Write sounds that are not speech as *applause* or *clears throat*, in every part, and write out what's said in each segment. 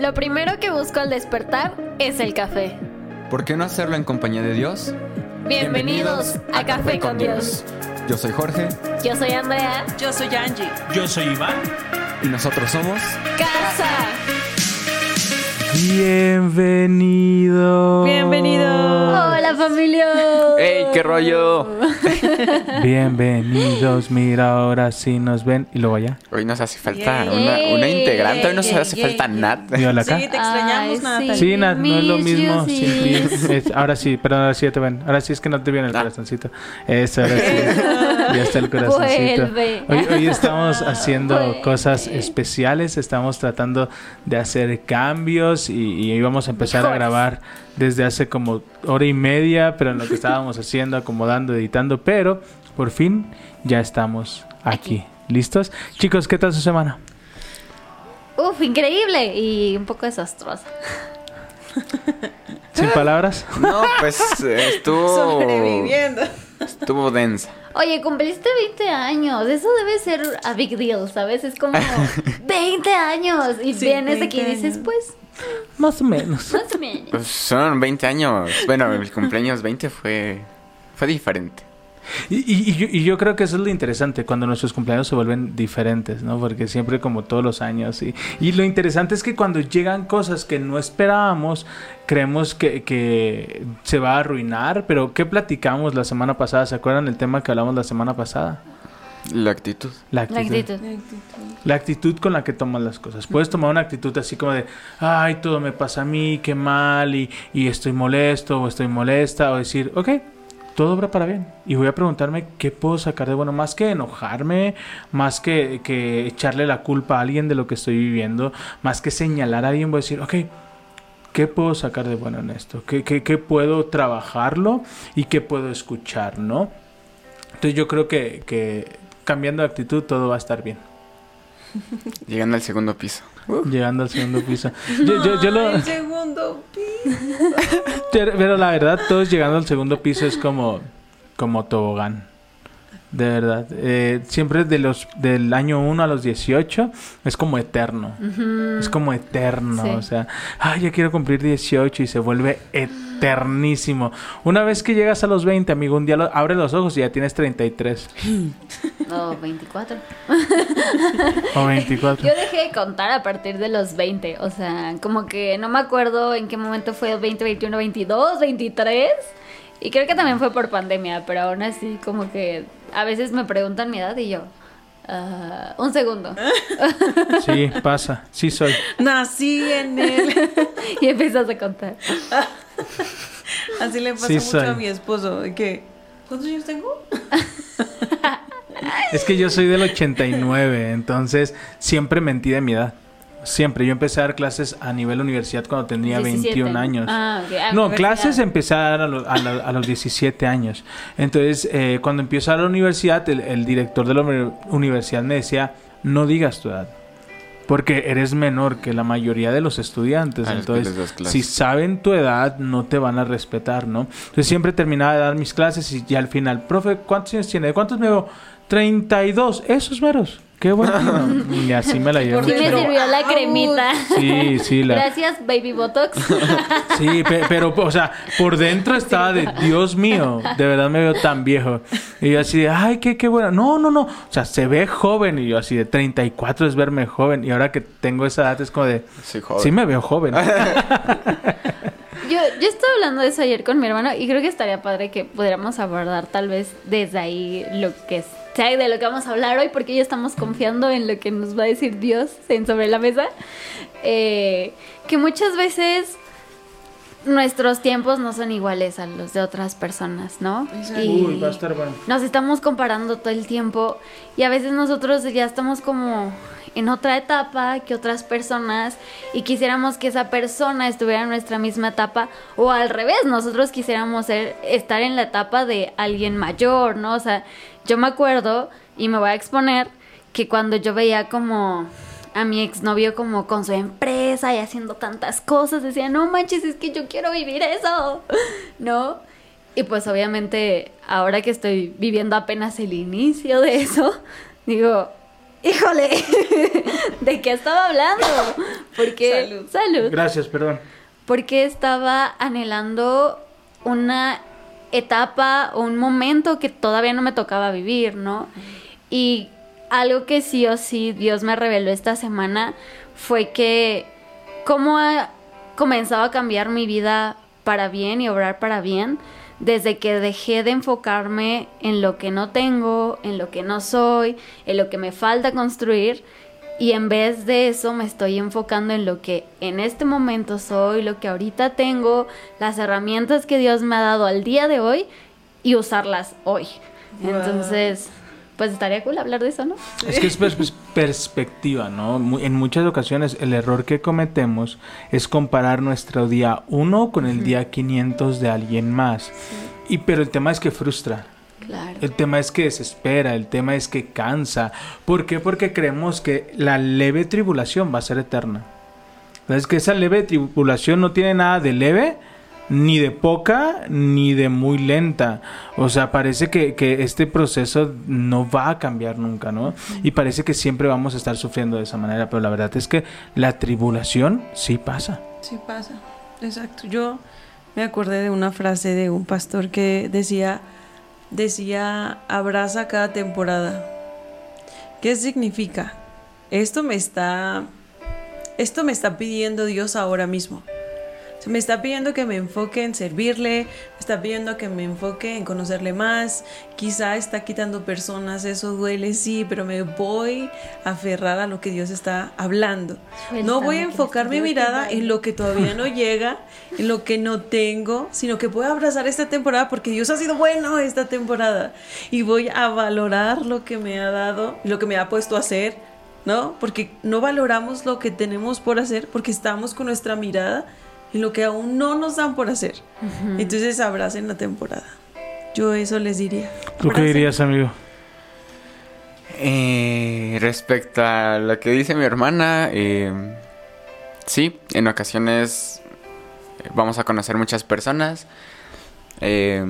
Lo primero que busco al despertar es el café. ¿Por qué no hacerlo en compañía de Dios? Bienvenidos, a, Café con Dios. Yo soy Jorge Yo soy Andrea. Yo soy Angie. Yo soy Iván. y nosotros somos... Casa. Bienvenido. Bienvenido. Hola familia. ¡Ey, qué rollo! *laughs* Bienvenidos. Mira, ahora sí nos ven. Y luego allá. Hoy nos hace falta Yay. una, una integrante, hoy nos Yay, hace yay, falta. Nat. Hola acá. Sí, te extrañamos, Ay, Natalie. Sí, Nat, no es lo mismo. Sí, sí. sí. Es- ahora sí, perdón, ahora sí ya te ven. Ahora sí es que no te viene el Ah. corazoncito. Eso, ahora sí. *laughs* ya está el corazoncito. Hoy, hoy estamos haciendo Vuelve. cosas especiales. Estamos tratando de hacer cambios y, y íbamos a empezar a Mejores. grabar desde hace como hora y media, pero en lo que estábamos *laughs* haciendo, acomodando, editando. Pero por fin ya estamos aquí. ¿Listos? Chicos, ¿qué tal su semana? Uf, increíble y un poco desastrosa. ¿Sin palabras? No, pues eh, estuvo... *laughs* Sobreviviendo. Estuvo densa. Oye, cumpliste 20 años. Eso debe ser a big deal, ¿sabes? Es como *laughs* 20 años. Y Sí, vienes 20 aquí y dices, pues, Más o menos. más o menos. Pues son 20 años. Bueno, mi cumpleaños 20 fue... Fue diferente. Y, y- y yo, creo que eso es lo interesante, cuando nuestros cumpleaños se vuelven diferentes, ¿no? Porque siempre como todos los años. Y, y lo interesante es que cuando llegan cosas que no esperábamos, creemos que, que se va a arruinar. Pero ¿qué platicamos la semana pasada? ¿Se acuerdan el tema que hablamos la semana pasada? La actitud. La La actitud. La actitud con la que tomas las cosas. Puedes tomar una actitud así como de, ay, todo me pasa a mí, qué mal, y, y estoy molesto o estoy molesta, o decir, ok, todo obra para bien. Y voy a preguntarme qué puedo sacar de bueno, más que enojarme, más que, que echarle la culpa a alguien de lo que estoy viviendo, más que señalar a alguien, voy a decir, ok, ¿qué puedo sacar de bueno en esto? ¿Qué, qué, qué puedo trabajarlo y qué puedo escuchar, no? Entonces yo creo que, que cambiando de actitud todo va a estar bien. Llegando al segundo piso. Llegando al segundo piso. *laughs* Yo, yo- yo lo- Ay, segundo piso. pero, *laughs* pero la verdad, todos llegando al segundo piso es como, como tobogán. De verdad. Eh, siempre de los, del año 1 a los 18 es como eterno. Es como eterno. Sí. O sea, ay, ya quiero cumplir 18 y se vuelve eternísimo. Una vez que llegas a los 20, amigo, un día lo- abre los ojos y ya tienes 33 No, 24. o 24. *laughs* Yo dejé de contar a partir de los 20. O sea, como que no me acuerdo en qué momento fue 20, 21, 22, 23. Y creo que también fue por pandemia, pero aún así como que a veces me preguntan mi edad y yo... ah, un segundo. *laughs* Sí, pasa. Sí soy. Nací en él. *laughs* y empiezas a contar. *laughs* Así le pasa Sí, mucho soy. a mi esposo. de que, ¿Cuántos años tengo? Es que yo soy del 89, entonces siempre mentí de mi edad. Siempre. Yo empecé a dar clases a nivel universidad cuando tenía 17. 21 años. Ah. Ah, No, clases empecé a dar a, lo- a la- a los 17 años. Entonces, eh, cuando empiezo a la universidad, el, el director de la uni- universidad me decía, no digas tu edad. Porque eres menor que la mayoría de los estudiantes. A los que Entonces, si saben tu edad, no te van a respetar, ¿no? Entonces, siempre terminaba de dar mis clases y ya al final, profe, ¿cuántos años tiene? ¿Cuántos me veo? 32. Esos meros. Qué bueno. *laughs* y así me la llevo. Sí me sirvió la cremita. Sí, sí, la, Gracias, Baby Botox. *laughs* Sí, pe- pero, o sea, por dentro estaba de Dios mío, de verdad me veo tan viejo. Y yo así de, ay, qué, qué bueno. No, no, no. O sea, se ve joven. Y yo así de 34 es verme joven. Y ahora que tengo esa edad es como de, Soy joven. sí me veo joven. *laughs* Yo, yo estaba hablando de eso ayer con mi hermano y creo que estaría padre que pudiéramos abordar tal vez desde ahí lo que sea de lo que vamos a hablar hoy, porque ya estamos confiando en lo que nos va a decir Dios en sobre la mesa. Eh, que muchas veces nuestros tiempos no son iguales a los de otras personas, ¿no? Exacto. Uy, va a estar bueno. nos estamos comparando todo el tiempo y a veces nosotros ya estamos como en otra etapa que otras personas y quisiéramos que esa persona estuviera en nuestra misma etapa o al revés, nosotros quisiéramos ser, estar en la etapa de alguien mayor, ¿no? O sea, yo me acuerdo y me voy a exponer que cuando yo veía como a mi exnovio como con su empresa y haciendo tantas cosas, decía, no manches, es que yo quiero vivir eso, *laughs* ¿no? Y pues obviamente ahora que estoy viviendo apenas el inicio de eso, *laughs* digo, híjole, *laughs* ¿de qué estaba hablando? Porque, Salud. salud. Gracias, perdón. Porque estaba anhelando una etapa o un momento que todavía no me tocaba vivir, ¿no? Y algo que sí o sí Dios me reveló esta semana fue que cómo ha comenzado a cambiar mi vida para bien y obrar para bien desde que dejé de enfocarme en lo que no tengo, en lo que no soy, en lo que me falta construir y en vez de eso me estoy enfocando en lo que en este momento soy, lo que ahorita tengo, las herramientas que Dios me ha dado al día de hoy y usarlas hoy. Wow. Entonces, pues estaría cool hablar de eso, ¿no? Es que es pers- perspectiva, ¿no? En muchas ocasiones el error que cometemos es comparar nuestro día 1 con el día 500 de alguien más. Y pero el tema es que frustra. Claro. El tema es que desespera, el tema es que cansa. ¿Por qué? Porque creemos que la leve tribulación va a ser eterna. Es que esa leve tribulación no tiene nada de leve, ni de poca, ni de muy lenta. O sea, parece que, que este proceso no va a cambiar nunca, ¿no? Y parece que siempre vamos a estar sufriendo de esa manera, pero la verdad es que la tribulación sí pasa. Sí pasa, exacto. Yo me acordé de una frase de un pastor que decía, decía, abraza cada temporada. ¿Qué significa? Esto me está, esto me está pidiendo Dios ahora mismo. Me está pidiendo que me enfoque en servirle, me está pidiendo que me enfoque en conocerle más. Quizá está quitando personas, eso duele, sí, pero me voy a aferrar a lo que Dios está hablando. No voy a enfocar mi mirada en lo que todavía no llega, en lo que no tengo, sino que voy a abrazar esta temporada porque Dios ha sido bueno esta temporada. Y voy a valorar lo que me ha dado, lo que me ha puesto a hacer, ¿no? Porque no valoramos lo que tenemos por hacer porque estamos con nuestra mirada en lo que aún no nos dan por hacer. Entonces abracen la temporada. Yo eso les diría. ¿Tú qué dirías, amigo? Eh, respecto a lo que dice mi hermana, eh, sí, en ocasiones eh, vamos a conocer muchas personas. Eh,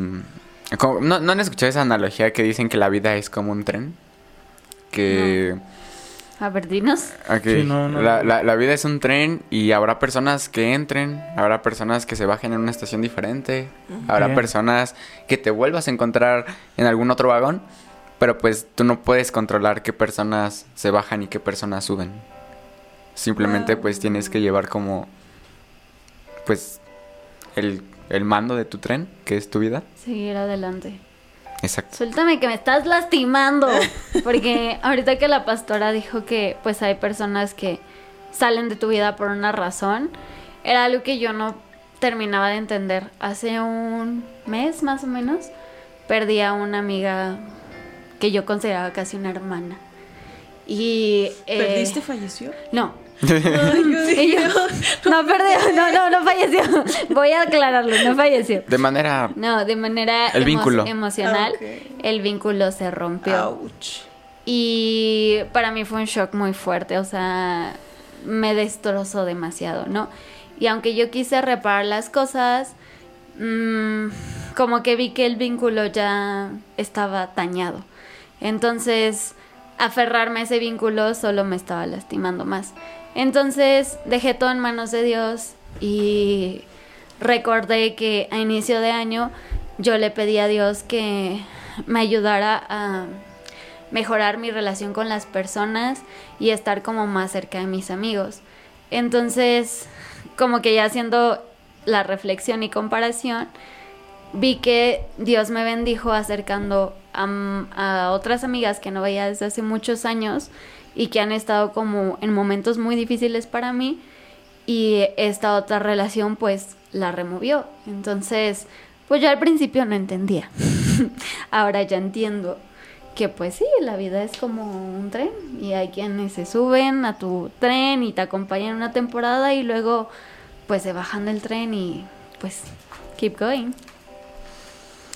como- ¿no, ¿No han escuchado esa analogía que dicen que la vida es como un tren? Que... A ver, dinos. ok, Sí, no, no. La, la- la vida es un tren y habrá personas que entren, habrá personas que se bajen en una estación diferente, habrá personas que te vuelvas a encontrar en algún otro vagón, pero pues tú no puedes controlar qué personas se bajan y qué personas suben. Simplemente Wow. pues tienes que llevar como pues el, el mando de tu tren, que es tu vida. Seguir adelante. Exacto. Suéltame que me estás lastimando. *laughs* Porque ahorita que la pastora dijo que pues hay personas que salen de tu vida por una razón, era algo que yo no terminaba de entender. Hace un mes más o menos perdí a una amiga que yo consideraba casi una hermana. Y... eh, ¿Perdiste? ¿Falleció? No. Y yo, *laughs* no perdió, no, no, no falleció. Voy a aclararlo, no falleció. De manera... No, de manera El emo- vínculo. emocional, Ah, el vínculo se rompió. Ouch. Y para mí fue un shock muy fuerte, o sea, me destrozó demasiado, ¿no? Y aunque yo quise reparar las cosas, mm, como que vi que el vínculo ya estaba dañado. Entonces, aferrarme a ese vínculo solo me estaba lastimando más. Entonces, dejé todo en manos de Dios y recordé que a inicio de año yo le pedí a Dios que me ayudara a mejorar mi relación con las personas y estar como más cerca de mis amigos. Entonces, como que ya haciendo la reflexión y comparación, vi que Dios me bendijo acercando a, otras amigas que no veía desde hace muchos años y que han estado como en momentos muy difíciles para mí y esta otra relación pues la removió. Entonces, pues yo al principio no entendía. *laughs* Ahora ya entiendo que pues sí, la vida es como un tren y hay quienes se suben a tu tren y te acompañan una temporada y luego pues se bajan del tren y pues keep going.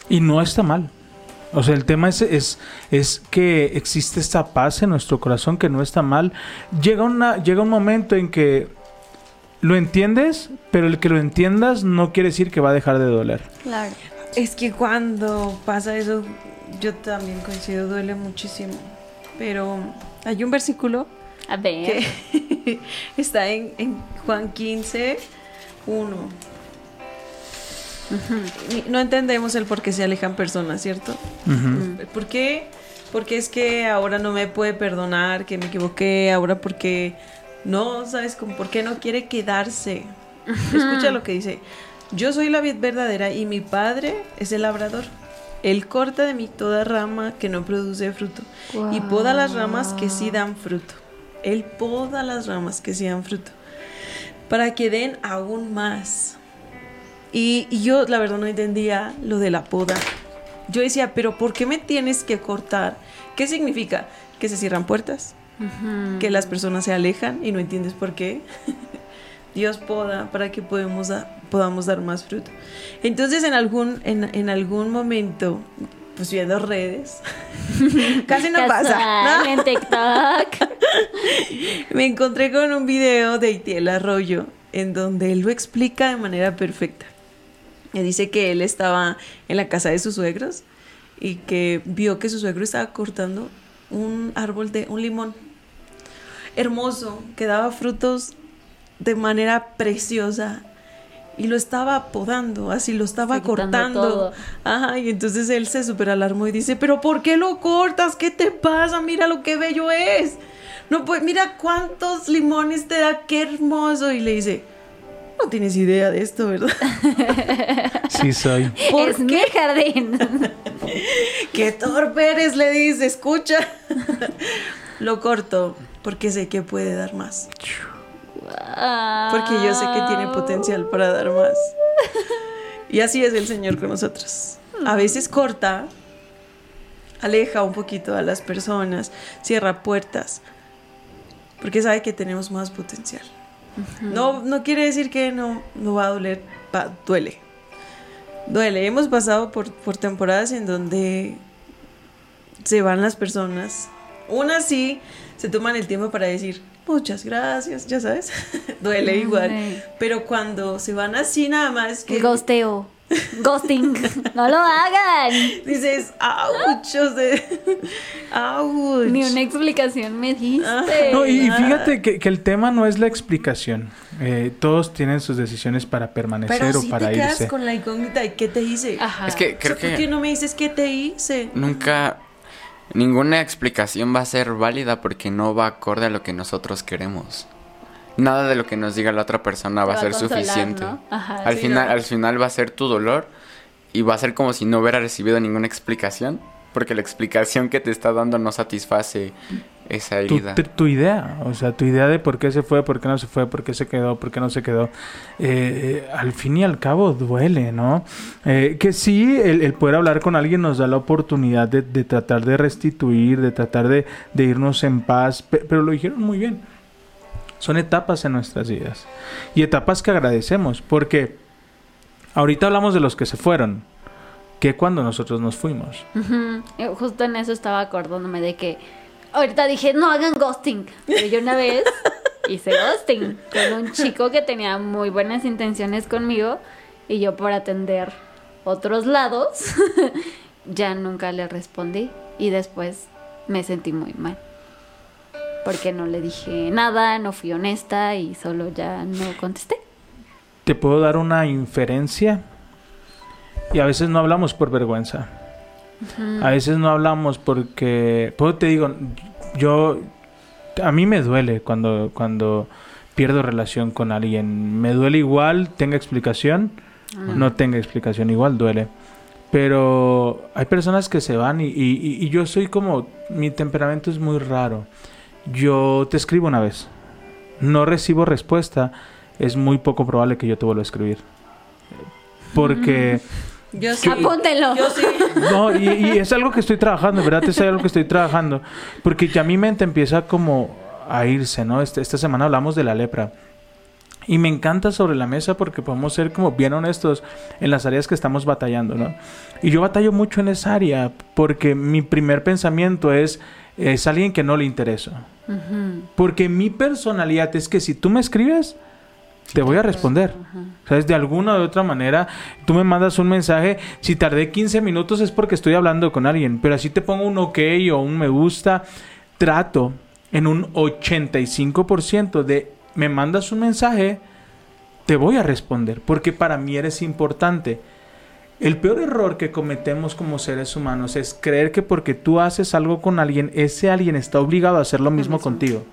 Y no está mal. O sea, el tema es, es, es que existe esta paz en nuestro corazón que no está mal. Llega, una, llega un momento en que lo entiendes, pero el que lo entiendas no quiere decir que va a dejar de doler. Claro. Es que cuando pasa eso, yo también coincido, duele muchísimo. Pero Hay un versículo A ver. que *laughs* está en, en Juan 15, 1. No entendemos el por qué se alejan personas, ¿cierto? Ujú. ¿Por qué? Porque es que ahora no me puede perdonar, que me equivoqué, ahora porque no, ¿sabes? Como ¿Por qué no quiere quedarse? Escucha lo que dice. Yo soy la vid verdadera y mi padre es el labrador. Él corta de mí toda rama que no produce fruto y poda las ramas que sí dan fruto. Él poda las ramas que sí dan fruto para que den aún más. Y, y yo la verdad no entendía lo de la poda. Yo decía, pero ¿por qué me tienes que cortar? ¿Qué significa? ¿Que se cierran puertas? Ujú. ¿Que las personas se alejan y no entiendes por qué? *laughs* Dios poda para que podemos da- podamos dar más fruto. Entonces en algún, en, en algún momento, pues viendo redes, *laughs* casi no pasa. ¿no? En TikTok. *laughs* Me encontré con un video de Itiel Arroyo en donde él lo explica de manera perfecta. Y dice que él estaba en la casa de sus suegros y que vio que su suegro estaba cortando un árbol de un limón hermoso que daba frutos de manera preciosa y lo estaba podando, así lo estaba cortando. todo. Ajá, y entonces él se super alarmó y dice, pero ¿por qué lo cortas? ¿Qué te pasa? Mira lo que bello es. No pues mira cuántos limones te da, qué hermoso. Y le dice, no tienes idea de esto, ¿verdad? *laughs* Sí soy. ¿Por es mi jardín. *laughs* qué torpe eres, le dice, escucha. lo corto porque sé que puede dar más. Porque yo sé que tiene potencial para dar más. Y así es el Señor con nosotros. A veces corta, aleja un poquito a las personas, cierra puertas, porque sabe que tenemos más potencial. No, no quiere decir que no, no va a doler, va- duele. Duele. Hemos pasado por, por temporadas en donde se van las personas. Unas sí se toman el tiempo para decir muchas gracias, ya sabes. *laughs* Duele igual. Pero cuando se van así nada más que El ghosteo. Ghosting. No lo hagan. dices, ouch, o sea, ouch. Ni una explicación me diste. No, y, fíjate que, que el tema no es la explicación. Eh, todos tienen sus decisiones para permanecer Pero o si para te quedas irse. con la incógnita de qué te hice. Ajá. Es que O creo sea, ¿Por qué que no me dices qué te hice? nunca ninguna explicación va a ser válida porque no va acorde a lo que nosotros queremos. Nada de lo que nos diga la otra persona va a va a ser consolar, suficiente. ¿no? Ajá, al sí, final, ¿no? al final va a ser tu dolor y va a ser como si no hubiera recibido ninguna explicación, porque la explicación que te está dando no satisface esa herida. tu- tu idea, o sea, tu idea de por qué se fue, por qué no se fue, por qué se quedó, por qué no se quedó, eh, eh, al fin y al cabo duele, ¿no? Eh, que sí, el, el poder hablar con alguien nos da la oportunidad de, de tratar de restituir, de tratar de, de irnos en paz, pe- pero lo dijeron muy bien. Son etapas en nuestras vidas y etapas que agradecemos, porque ahorita hablamos de los que se fueron, que cuando nosotros nos fuimos. Eh, Justo en eso estaba acordándome de que ahorita dije, no hagan ghosting. Pero yo una vez *laughs* hice ghosting con un chico que tenía muy buenas intenciones conmigo y yo por atender otros lados *laughs* ya nunca le respondí y después me sentí muy mal. Porque no le dije nada, no fui honesta y solo ya no contesté. te puedo dar una inferencia y a veces no hablamos por vergüenza. A veces no hablamos porque, pues te digo, yo, a mí me duele cuando, cuando pierdo relación con alguien. Me duele igual, tenga explicación, no tenga explicación, igual duele. Pero hay personas que se van y, y- y yo soy como, mi temperamento es muy raro. Yo te escribo una vez, no recibo respuesta, es muy poco probable que yo te vuelva a escribir. Porque... Yo sí. Apúntenlo. Yo sí. No, y, y es algo que estoy trabajando, ¿verdad? Es algo que estoy trabajando. Porque ya mi mente empieza como a irse, ¿no? Este- esta semana hablamos de la lepra. Y me encanta sobre la mesa porque podemos ser como bien honestos en las áreas que estamos batallando, ¿no? Y yo batallo mucho en esa área porque mi primer pensamiento es, es alguien que no le interesa. Porque mi personalidad es que si tú me escribes, te voy a responder. ¿Sabes? De alguna u otra manera, tú me mandas un mensaje. Si tardé 15 minutos es porque estoy hablando con alguien. Pero así te pongo un ok o un me gusta. Trato, en un 85% de me mandas un mensaje, te voy a responder, porque para mí eres importante. El peor error que cometemos como seres humanos es creer que porque tú haces algo con alguien, ese alguien está obligado a hacer lo mismo contigo.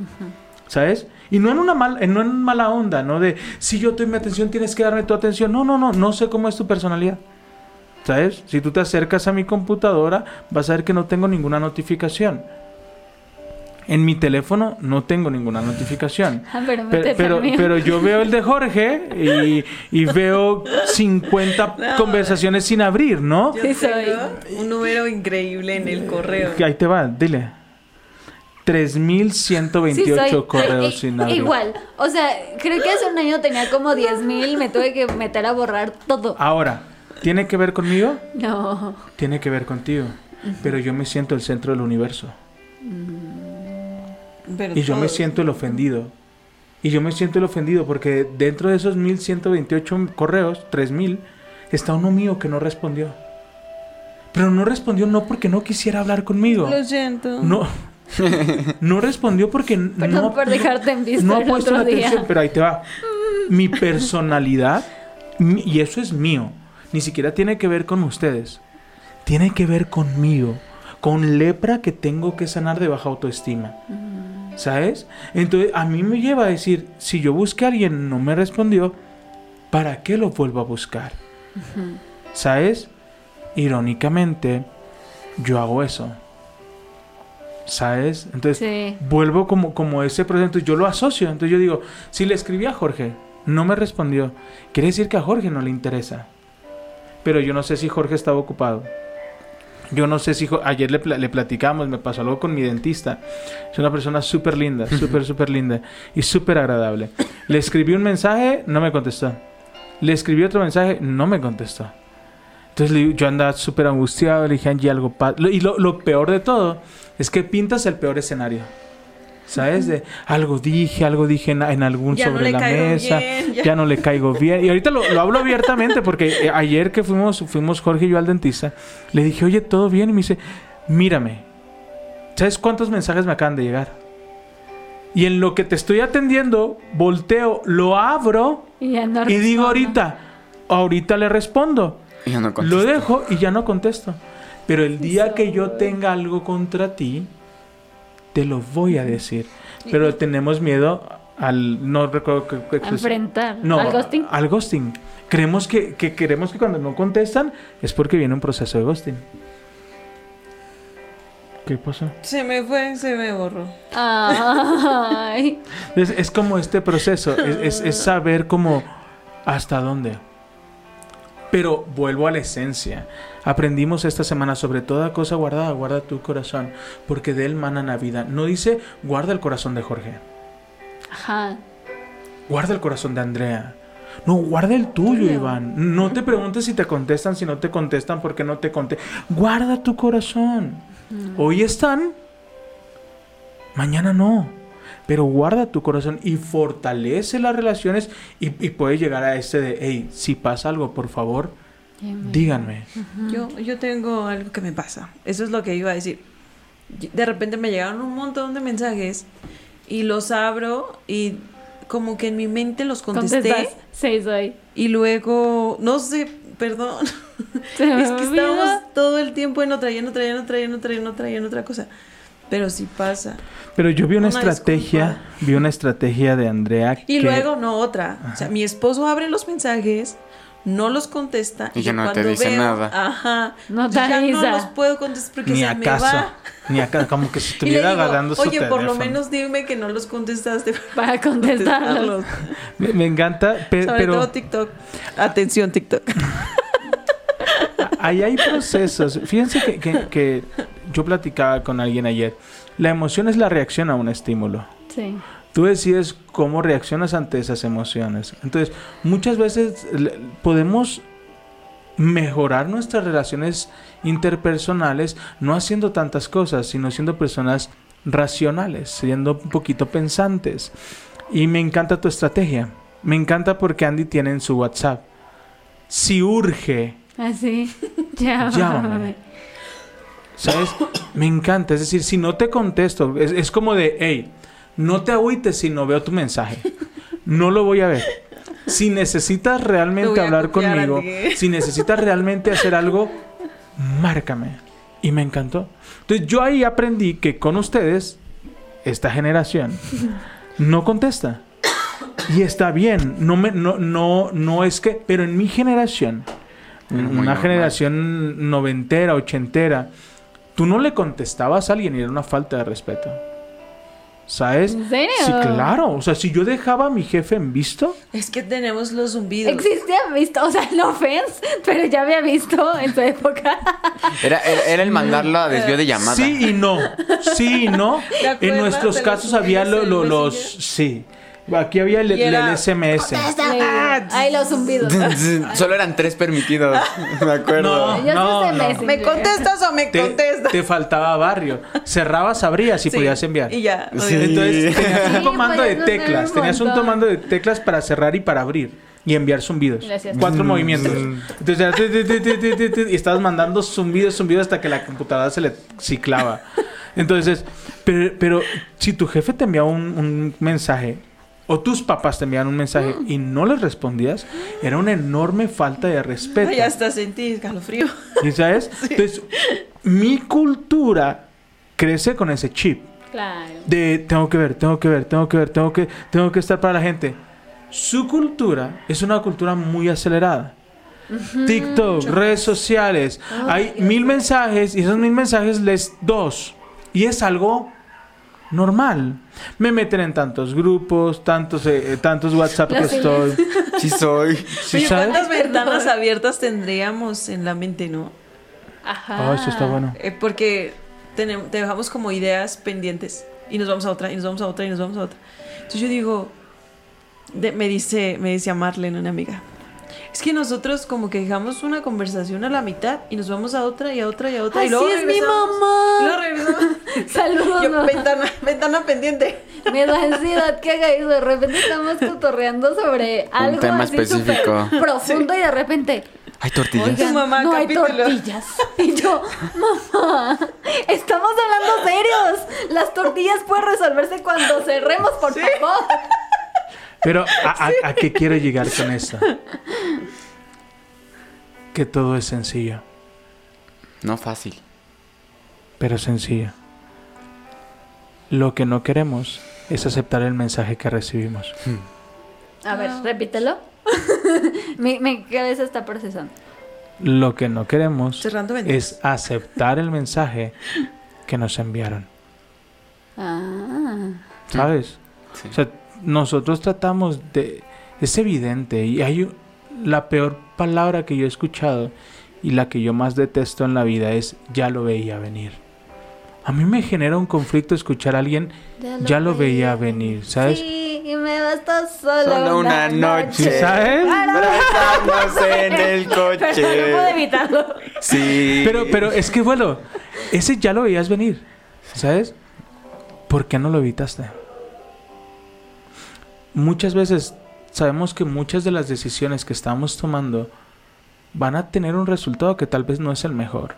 ¿Sabes? Y no en una mal, no en mala onda, ¿no? De si yo te doy mi atención, tienes que darme tu atención. No, no, no, no sé cómo es tu personalidad. ¿Sabes? Si tú te acercas a mi computadora, vas a ver que no tengo ninguna notificación. En mi teléfono no tengo ninguna notificación. Ah, pero, yo veo el de Jorge y, y veo 50 *laughs* No. conversaciones sin abrir, ¿no? Yo Sí, soy. un número increíble en el correo. Que Ahí te va, dile. 3.128 Sí, correos eh, sin abrir. Igual. O sea, creo que hace un año tenía como 10 mil. Me tuve que meter a borrar todo. Ahora, ¿tiene que ver conmigo? No. Tiene que ver contigo. Pero yo me siento el centro del universo. Pero Y yo me siento el ofendido. Y yo me siento el ofendido porque dentro de esos 1128 correos, 3000, está uno mío que no respondió. Pero no respondió no porque no quisiera hablar conmigo. Lo siento. No. *laughs* No respondió porque Perdón no, por dejarte en visto no ha puesto otro la atención, día. pero ahí te va. Mi personalidad, y eso es mío, ni siquiera tiene que ver con ustedes. Tiene que ver conmigo, con lepra que tengo que sanar de baja autoestima. ¿Sabes? Entonces, a mí me lleva a decir, si yo busqué a alguien no me respondió, ¿para qué lo vuelvo a buscar? ¿Sabes? Irónicamente, yo hago eso. ¿Sabes? Entonces, Sí. vuelvo como, como ese proceso. Yo lo asocio. Entonces yo digo, si le escribí a Jorge, no me respondió, quiere decir que a Jorge no le interesa. Pero yo no sé si Jorge estaba ocupado. Yo no sé si ayer le, pla- le platicamos, me pasó algo con mi dentista. Es una persona súper linda, súper, súper linda y súper agradable. Le escribí un mensaje, no me contestó. Le escribí otro mensaje, no me contestó. Entonces yo andaba súper angustiado, le dije, Angie, algo pa-". Lo- Y lo, lo peor de todo es que pintas el peor escenario. ¿Sabes? De algo dije, algo dije en, en algún Ya no sobre le la caigo mesa, bien, ya. ya. no le caigo bien. Y ahorita lo, lo hablo abiertamente porque eh, ayer que fuimos, fuimos Jorge y yo al dentista, le dije, oye, ¿todo bien? Y me dice, mírame, ¿sabes cuántos mensajes me acaban de llegar? Y en lo que te estoy atendiendo, volteo, lo abro Y, ya no y digo ahorita, ahorita le respondo. Y ya no Lo dejo y ya no contesto. Pero el día que yo tenga algo contra ti, te lo voy a decir. Pero tenemos miedo al... No recuerdo qué qué A expresión- enfrentar. No, Al ghosting. al ghosting. Creemos que, que queremos que cuando no contestan es porque viene un proceso de ghosting. ¿Qué pasó? Se me fue, se me borró. Ay. *laughs* Es, es como este proceso, es, es- es saber cómo hasta dónde. Pero vuelvo a la esencia. Aprendimos esta semana sobre toda cosa guardada, guarda tu corazón, porque de él manan la vida. No dice guarda el corazón de Jorge, Ajá. guarda el corazón de Andrea. No, guarda el tuyo, Tuyo. Iván. No te preguntes si te contestan, si no te contestan, porque no te contestan. Guarda tu corazón. Hoy están, mañana no. Pero guarda tu corazón y fortalece las relaciones y, y puedes llegar a este de, hey, si pasa algo, por favor, díganme. Yo, yo tengo algo que me pasa. Eso es lo que iba a decir. De repente me llegaron un montón de mensajes y los abro y como que en mi mente los contesté ¿Contestas? Sí, soy. y luego, no sé, perdón. *laughs* Es que estábamos todo el tiempo en otra, y en otra, y en otra, y en otra, y en otra, y en otra cosa. Pero sí pasa. Pero yo vi una, Una estrategia, disculpa. vi una estrategia de Andrea Y que- luego, no, otra. O sea, mi esposo abre los mensajes, no los contesta. Y ya no te cuando dice veo- nada. Ajá. No te ya no avisa. los puedo contestar porque ni se acaso, me va. ni acá, como que si *laughs* estuviera digo, agarrando su oye, por lo teléfono". menos dime que no los contestaste *laughs* Para contestarlos. Me, me encanta, pe- Sobre pero todo TikTok. Atención, TikTok. *laughs* ahí hay procesos. Fíjense que, que- que yo platicaba con alguien ayer. La emoción es la reacción a un estímulo. Sí. Tú decides cómo reaccionas ante esas emociones. Entonces, muchas veces podemos mejorar nuestras relaciones interpersonales no haciendo tantas cosas, sino siendo personas racionales, siendo un poquito pensantes. Y me encanta tu estrategia. Me encanta porque Andy tiene en su WhatsApp. Si urge, Así. Llámame. Llámame. ¿sabes? Me encanta. Es decir, si no te contesto, es, es como de, hey, no te agüites si no veo tu mensaje. No lo voy a ver. Si necesitas Te realmente hablar conmigo, *laughs* si necesitas realmente hacer algo, márcame. Y me encantó. Entonces yo ahí aprendí que con ustedes, esta generación, no contesta. Y está bien. No, me, no, no, no es que... Pero en mi generación, Era una normal. generación noventera, ochentera, tú no le contestabas a alguien y era una falta de respeto. ¿Sabes? ¿En serio? Sí, claro. O sea, si yo dejaba a mi jefe en visto, Es que tenemos los zumbidos. Existía visto, o sea, no offense, pero ya había visto en su época. Era, era, era el mandarlo a desvío de llamada. sí y no. Sí y no. *laughs* ¿Te acuerdas En nuestros casos había lo- los... Sí. Aquí había el, el SMS. Ahí los zumbidos. *laughs* *laughs* Solo eran tres permitidos, *laughs* me acuerdo. No, no, no. ¿Me contestas o me Te, contestas? te faltaba barrio. Cerrabas, abrías y Sí, podías enviar. Y ya. Sí. Entonces tenías un Sí, comando de teclas. un Tenías un comando de teclas para cerrar y para abrir. Y enviar zumbidos. Y le hacías- Cuatro movimientos. Entonces y estabas mandando zumbidos, zumbidos hasta que la computadora se le ciclaba. Entonces, pero, pero si tu jefe te enviaba un, un mensaje o tus papás te enviaban un mensaje y no les respondías, era una enorme falta de respeto. Ay, hasta sentí escalofrío. ¿Y sabes? *laughs* Entonces, mi cultura crece con ese chip Claro. de tengo que ver, tengo que ver, tengo que ver, tengo que, tengo que estar para la gente. Su cultura es una cultura muy acelerada. TikTok, redes sociales, hay mil mensajes y esos mil mensajes les dos. Y es algo normal. Me meten en tantos grupos, tantos, eh, eh, tantos WhatsApp que estoy. Sí soy. ¿Sí Oye, sabes? ¿cuántas ventanas abiertas tendríamos en la mente, no? Ajá. Oh, eso está bueno. Eh, porque tenemos, te dejamos como ideas pendientes y nos vamos a otra, y nos vamos a otra, y nos vamos a otra. Entonces yo digo, de- me dice, me decía Marlene, una amiga, es que nosotros como que dejamos una conversación a la mitad y nos vamos a otra y a otra y a otra. y Así luego es mi. Y mamá. *laughs* Saludos. Yo, mamá. ventana, ventana pendiente. Me da ansiedad que haga eso. De repente estamos cotorreando sobre algo tema así específico. profundo y de repente, Hay tortillas. Oiga. Tu mamá, no hay capítulo. tortillas. Y yo, mamá, estamos hablando serios. Las tortillas pueden resolverse cuando cerremos, por favor. Pero ¿a, a- a qué quiero llegar con *laughs* esto? Que todo es sencillo, No fácil. pero sencillo. Lo que no queremos es aceptar el mensaje que recibimos. A ver, repítelo. *laughs* mi, mi cabeza está procesando. Lo que no queremos Cerrando es aceptar el mensaje que nos enviaron. Ah. ¿Sabes? Sí. O sea, nosotros tratamos de... Es evidente y hay la peor palabra que yo he escuchado y la que yo más detesto en la vida es ya lo veía venir. A mí me genera un conflicto escuchar a alguien ya lo veía venir, ¿sabes? Sí, y me bastó solo, Solo una noche. ¿Sabes? Abrazándose *laughs* en el Pero no puedo coche. evitarlo. Sí. Pero, pero es que bueno, ese ya lo veías venir, ¿sabes? ¿Por qué no lo evitaste? Muchas veces sabemos que muchas de las decisiones que estamos tomando van a tener un resultado que tal vez no es el mejor.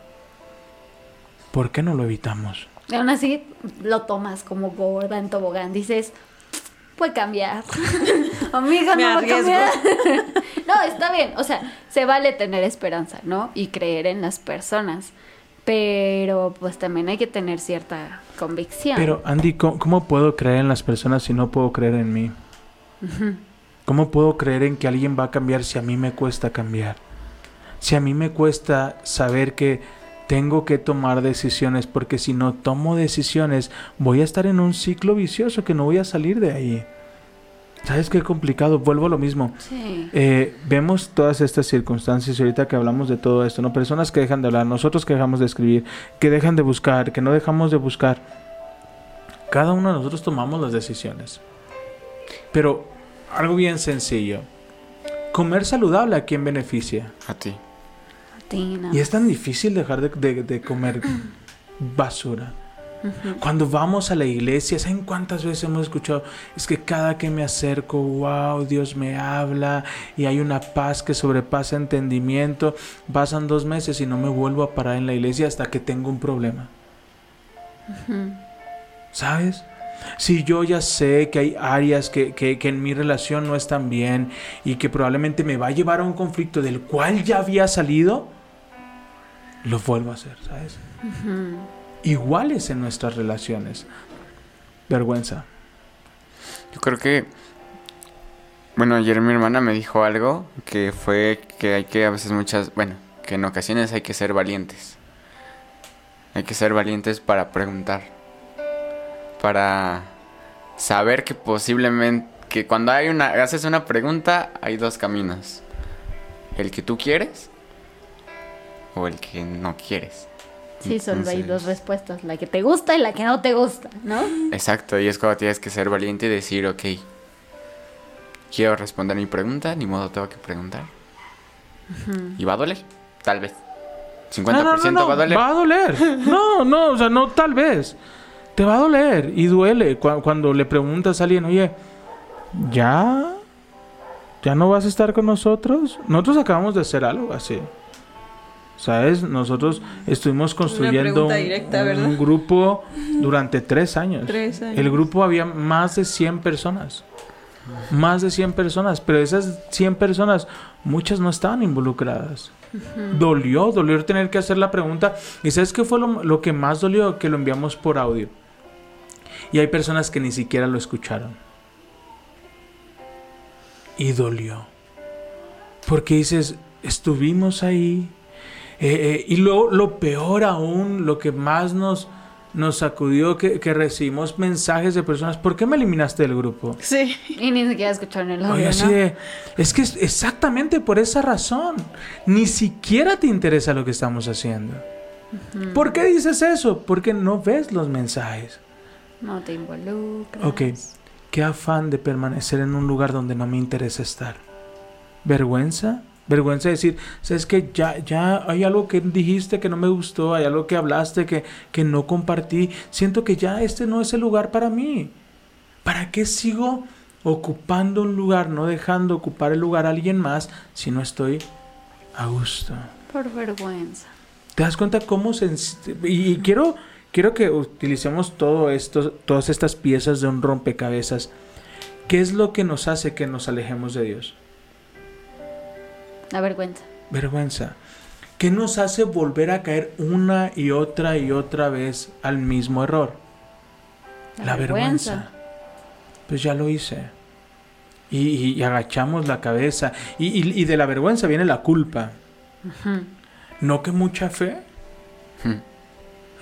¿Por qué no lo evitamos? Y aún así lo tomas como gorda en tobogán. Dices, puede cambiar. *laughs* Amiga, no va a arriesgo. cambiar. *laughs* no, está bien. O sea, se vale tener esperanza, ¿no? Y creer en las personas. Pero pues también hay que tener cierta convicción. Pero Andy, ¿cómo, cómo puedo creer en las personas si no puedo creer en mí? ¿Cómo puedo creer en que alguien va a cambiar si a mí me cuesta cambiar? Si a mí me cuesta saber que tengo que tomar decisiones porque si no tomo decisiones voy a estar en un ciclo vicioso que no voy a salir de ahí. ¿Sabes qué complicado? Vuelvo a lo mismo. Sí. Eh, vemos todas estas circunstancias ahorita que hablamos de todo esto, ¿no? Personas que dejan de hablar, nosotros que dejamos de escribir, que dejan de buscar, que no dejamos de buscar. Cada uno de nosotros tomamos las decisiones. Pero algo bien sencillo. Comer saludable a quién beneficia. A ti. Tina. Y es tan difícil dejar de, de- de comer *clears throat* basura. Cuando vamos a la iglesia, ¿saben cuántas veces hemos escuchado? Es que cada que me acerco, wow, Dios me habla y hay una paz que sobrepasa entendimiento. Pasan dos meses y no me vuelvo a parar en la iglesia hasta que tengo un problema. ¿Sabes? Si yo ya sé que hay áreas que, que, que en mi relación no están bien y que probablemente me va a llevar a un conflicto del cual ya había salido, lo vuelvo a hacer, ¿sabes? Iguales en nuestras relaciones. Vergüenza. Yo creo que. Bueno, ayer mi hermana me dijo algo que fue que hay que a veces muchas. Bueno, que en ocasiones hay que ser valientes. Hay que ser valientes para preguntar. Para saber que posiblemente. Que cuando hay una, haces una pregunta, hay dos caminos: el que tú quieres o el que no quieres. Sí, solo hay dos respuestas, la que te gusta y la que no te gusta, ¿no? Exacto, y es cuando tienes que ser valiente y decir, ok, quiero responder mi pregunta, ni modo tengo que preguntar. Y va a doler, tal vez. 50% No, no, no, no, va a doler. Va a doler. No, no, o sea, no tal vez. Te va a doler y duele Cu- cuando le preguntas a alguien, oye, ¿ya? ¿Ya no vas a estar con nosotros? Nosotros acabamos de hacer algo así. ¿Sabes? Nosotros estuvimos construyendo un, grupo *laughs* durante tres años. Tres años. El grupo había más de 100 personas. Más de 100 personas. Pero esas 100 personas, muchas no estaban involucradas. Dolió, dolió tener que hacer la pregunta. ¿Y sabes qué fue lo, lo que más dolió? Que lo enviamos por audio. Y hay personas que ni siquiera lo escucharon. Y dolió. Porque dices, estuvimos ahí. Eh, eh, y lo, lo peor aún, lo que más nos, nos sacudió, que, que recibimos mensajes de personas, ¿por qué me eliminaste del grupo? Sí. Y ni siquiera escucharon el Oye, audio, así ¿no? de, es que es exactamente por esa razón. Ni siquiera te interesa lo que estamos haciendo. ¿Por qué dices eso? Porque no ves los mensajes. No te involucras. Ok, qué afán de permanecer en un lugar donde no me interesa estar. ¿Vergüenza? Vergüenza de decir, sabes que ya, ya hay algo que dijiste que no me gustó, hay algo que hablaste que, que no compartí. Siento que ya este no es el lugar para mí. ¿Para qué sigo ocupando un lugar, no dejando ocupar el lugar a alguien más si no estoy a gusto? Por vergüenza. ¿Te das cuenta cómo se... Y quiero, quiero que utilicemos todo esto, todas estas piezas de un rompecabezas. ¿Qué es lo que nos hace que nos alejemos de Dios? La vergüenza. Vergüenza. ¿Qué nos hace volver a caer una y otra y otra vez al mismo error? La, vergüenza. Pues ya lo hice. Y, y- y agachamos la cabeza. Y, y- y de la vergüenza viene la culpa. No que mucha fe. Hmm.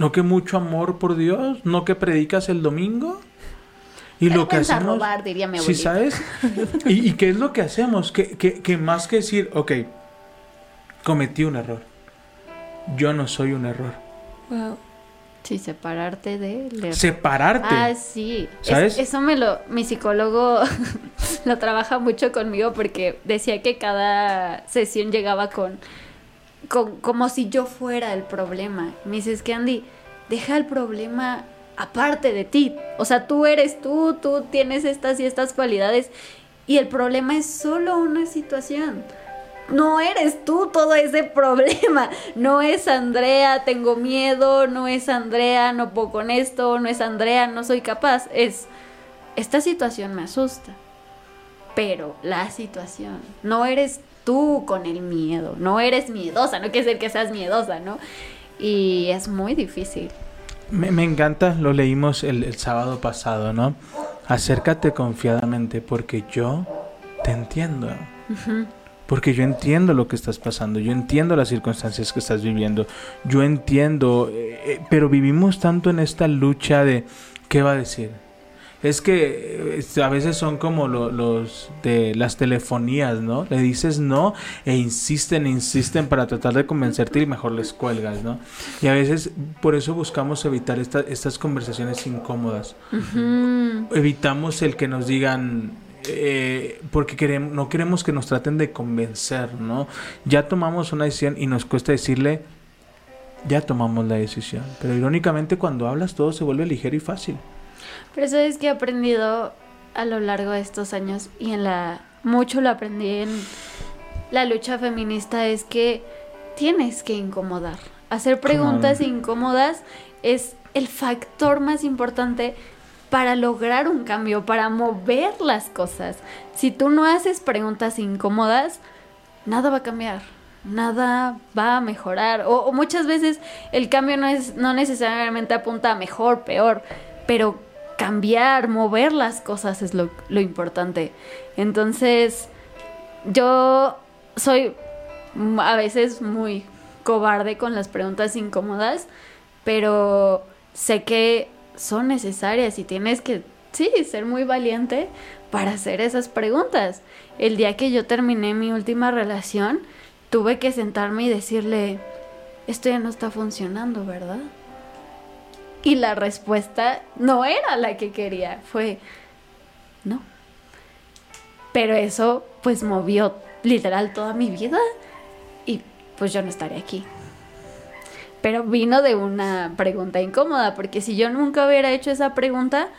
No que mucho amor por Dios. No que predicas el domingo. Y lo que hacemos. robar, diría mi ¿Sí sabes? ¿Y, y qué es lo que hacemos? Que, que- que más que decir, ok, cometí un error. Yo no soy un error. Wow. Sí, separarte de leer. Separarte. Ah, sí. Es- ¿Sabes? eso me lo. Mi psicólogo *laughs* lo trabaja mucho conmigo porque decía que cada sesión llegaba con. Como si yo fuera el problema. Me dice, es que Andy, deja el problema aparte de ti. O sea, tú eres tú, tú tienes estas y estas cualidades. Y el problema es solo una situación. No eres tú todo ese *laughs* problema. No es Andrea, tengo miedo. No es Andrea, no puedo con esto. No es Andrea, no soy capaz. Es, esta situación me asusta. Pero la situación. No eres tú con el miedo. No eres miedosa. No quiere decir que seas miedosa, ¿no? Y es muy difícil. Me, me encanta, lo leímos el, el sábado pasado, ¿no? Acércate confiadamente porque yo te entiendo. Porque yo entiendo lo que estás pasando, yo entiendo las circunstancias que estás viviendo, yo entiendo, eh, eh, pero vivimos tanto en esta lucha de ¿qué va a decir? Es que eh, a veces son como lo- los de las telefonías, ¿no? Le dices no e insisten, insisten para tratar de convencerte y mejor les cuelgas, ¿no? Y a veces por eso buscamos evitar esta- estas conversaciones incómodas. Evitamos el que nos digan, eh, porque queremos, no queremos que nos traten de convencer, ¿no? Ya tomamos una decisión y nos cuesta decirle, ya tomamos la decisión. Pero irónicamente cuando hablas todo se vuelve ligero y fácil. Pero eso es que he aprendido a lo largo de estos años y en la mucho lo aprendí en la lucha feminista es que tienes que incomodar. Hacer preguntas incómodas es el factor más importante para lograr un cambio, para mover las cosas. Si tú no haces preguntas incómodas, nada va a cambiar, nada va a mejorar. O, o muchas veces el cambio no, es, no necesariamente apunta a mejor, peor, pero cambiar, mover las cosas es lo, importante. Entonces, yo soy a veces muy cobarde con las preguntas incómodas, pero sé que son necesarias y tienes que, sí, ser muy valiente para hacer esas preguntas. El día que yo terminé mi última relación, tuve que sentarme y decirle, esto ya no está funcionando, ¿verdad? Y la respuesta no era la que quería, fue, no. Pero eso pues movió literal toda mi vida y pues yo no estaré aquí. Pero vino de una pregunta incómoda, porque si yo nunca hubiera hecho esa pregunta,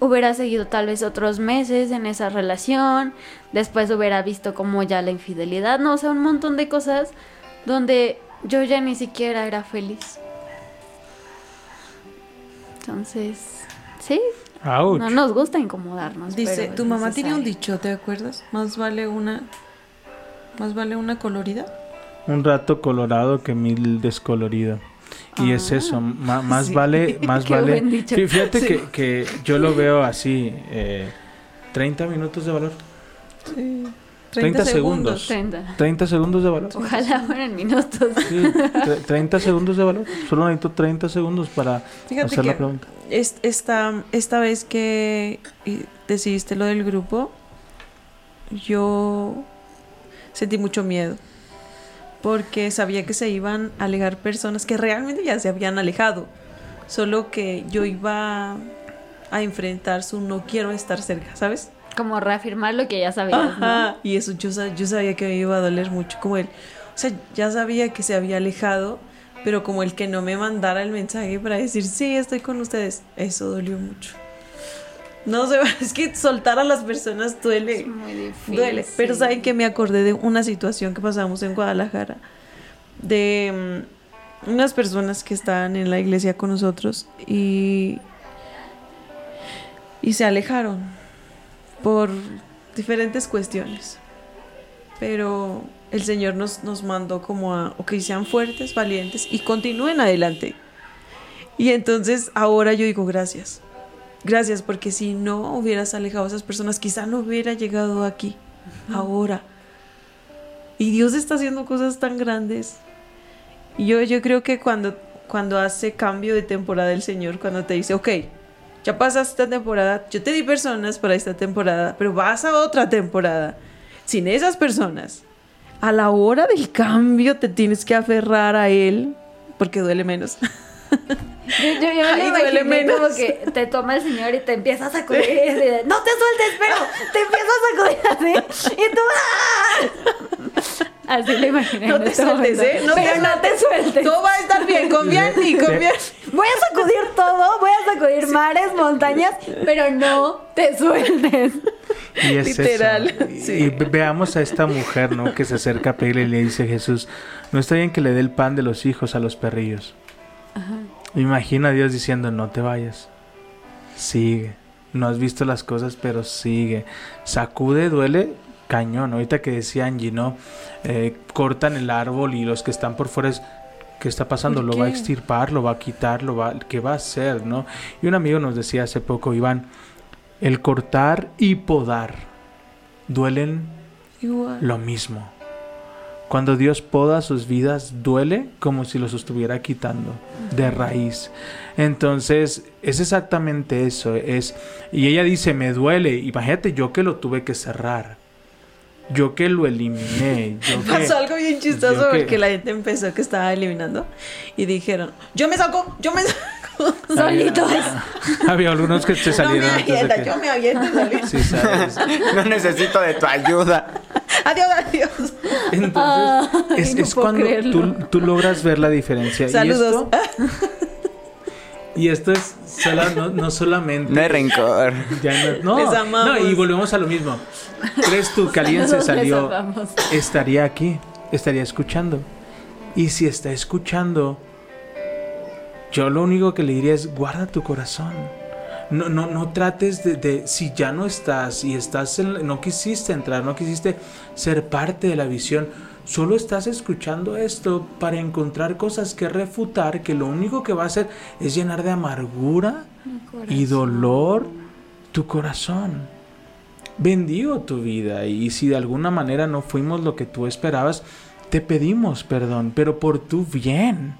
hubiera seguido tal vez otros meses en esa relación, después hubiera visto como ya la infidelidad, no, o sea, un montón de cosas donde yo ya ni siquiera era feliz. Entonces, sí, Ouch. no nos gusta incomodarnos. Dice, pero tu mamá tiene un dicho, ¿te acuerdas? Más vale una... Más vale una colorida. Un rato colorado que mil descolorido. Y es Ah. eso, ma- *laughs* más Sí. vale, *laughs* más Qué vale. buen dicho. Fí- Fíjate Sí. que, que yo lo veo así, eh, 30 minutos de valor. Sí. 30 segundos. 30. 30 segundos de valor. Ojalá fueran minutos. Sí, tre- 30 segundos de valor. Solo necesito 30 segundos para Fíjate hacer que la pregunta. es- esta, esta vez que decidiste lo del grupo, yo sentí mucho miedo. Porque sabía que se iban a alejar personas que realmente ya se habían alejado. Solo que yo iba a enfrentar su no quiero estar cerca, ¿sabes? Como reafirmar lo que ya sabías, ¿no? Ajá. Y eso yo sabía que me iba a doler mucho. Como él. O sea, ya sabía que se había alejado, pero como el que no me mandara el mensaje para decir, sí, estoy con ustedes. Eso dolió mucho. No sé, *laughs* es que soltar a las personas duele. Es muy difícil. Duele. Pero saben que me acordé de una situación que pasamos en Guadalajara. De mm, unas personas que estaban en la iglesia con nosotros y. Y se alejaron por diferentes cuestiones. Pero el Señor nos, nos mandó como a, ok, sean fuertes, valientes y continúen adelante. Y entonces ahora yo digo gracias. Gracias, porque si no hubieras alejado a esas personas, quizá no hubiera llegado aquí, ahora. Y Dios está haciendo cosas tan grandes. Y yo, yo creo que cuando, cuando hace cambio de temporada el Señor, cuando te dice, ok, ya pasaste esta temporada, yo te di personas para esta temporada, pero vas a otra temporada. Sin esas personas, a la hora del cambio te tienes que aferrar a Él, porque duele menos. Yo, yo, yo Ay, me duele menos. como que te toma el señor y te empieza a sacudir no te sueltes, pero te empieza a sacudir así y tú ¡ah! Así lo imaginé. No te este sueltes, momento. ¿eh? No te pero no te sueltes. Todo va a estar bien, confía en Voy a sacudir todo, voy a sacudir mares, montañas, pero no te sueltes. Y es Literal, eso. Y- sí. Y veamos a esta mujer, ¿no? Que se acerca a pedirle y le dice Jesús, no está bien que le dé el pan de los hijos a los perrillos. Imagina a Dios diciendo, no te vayas. Sigue. No has visto las cosas, pero sigue. Sacude, duele, cañón. Ahorita que decía Angie, ¿no? Eh, cortan el árbol y los que están por fuera es... ¿Qué está pasando? ¿Por ¿Lo va a extirpar? ¿Lo va a quitar? ¿Lo va, ¿Qué va a hacer? ¿no? Y un amigo nos decía hace poco, Iván, el cortar y podar duelen Igual. lo mismo. Cuando Dios poda sus vidas, duele como si los estuviera quitando de raíz. Entonces, es exactamente eso. Es, y ella dice, me duele. Imagínate yo que lo tuve que cerrar. Yo que lo eliminé. Yo *laughs* que, Pasó algo bien chistoso yo que- porque la gente empezó que estaba eliminando y dijeron, yo me saco, yo me *laughs* saco. Solitos. *laughs* Había algunos que se No me salieron antes de avienta, que- yo me aviento solito. Sí, sabes. No necesito de tu ayuda. Adiós, adiós. Entonces, es, no cuando tú, tú logras ver la diferencia. Saludos. Y esto, y esto es sola- no, no solamente. No hay rencor. Ya no, no, Les amamos. no, y volvemos a lo mismo. ¿Crees tú que alguien se salió? Estaría aquí, estaría escuchando. Y si está escuchando, yo lo único que le diría es guarda tu corazón. no, no, no trates de, de- si ya no estás y estás en, no quisiste entrar, no quisiste ser parte de la visión, solo estás escuchando esto para encontrar cosas que refutar, que lo único que va a hacer es llenar de amargura y dolor tu corazón. Bendigo tu vida y si de alguna manera no fuimos lo que tú esperabas, te pedimos perdón, pero por tu bien.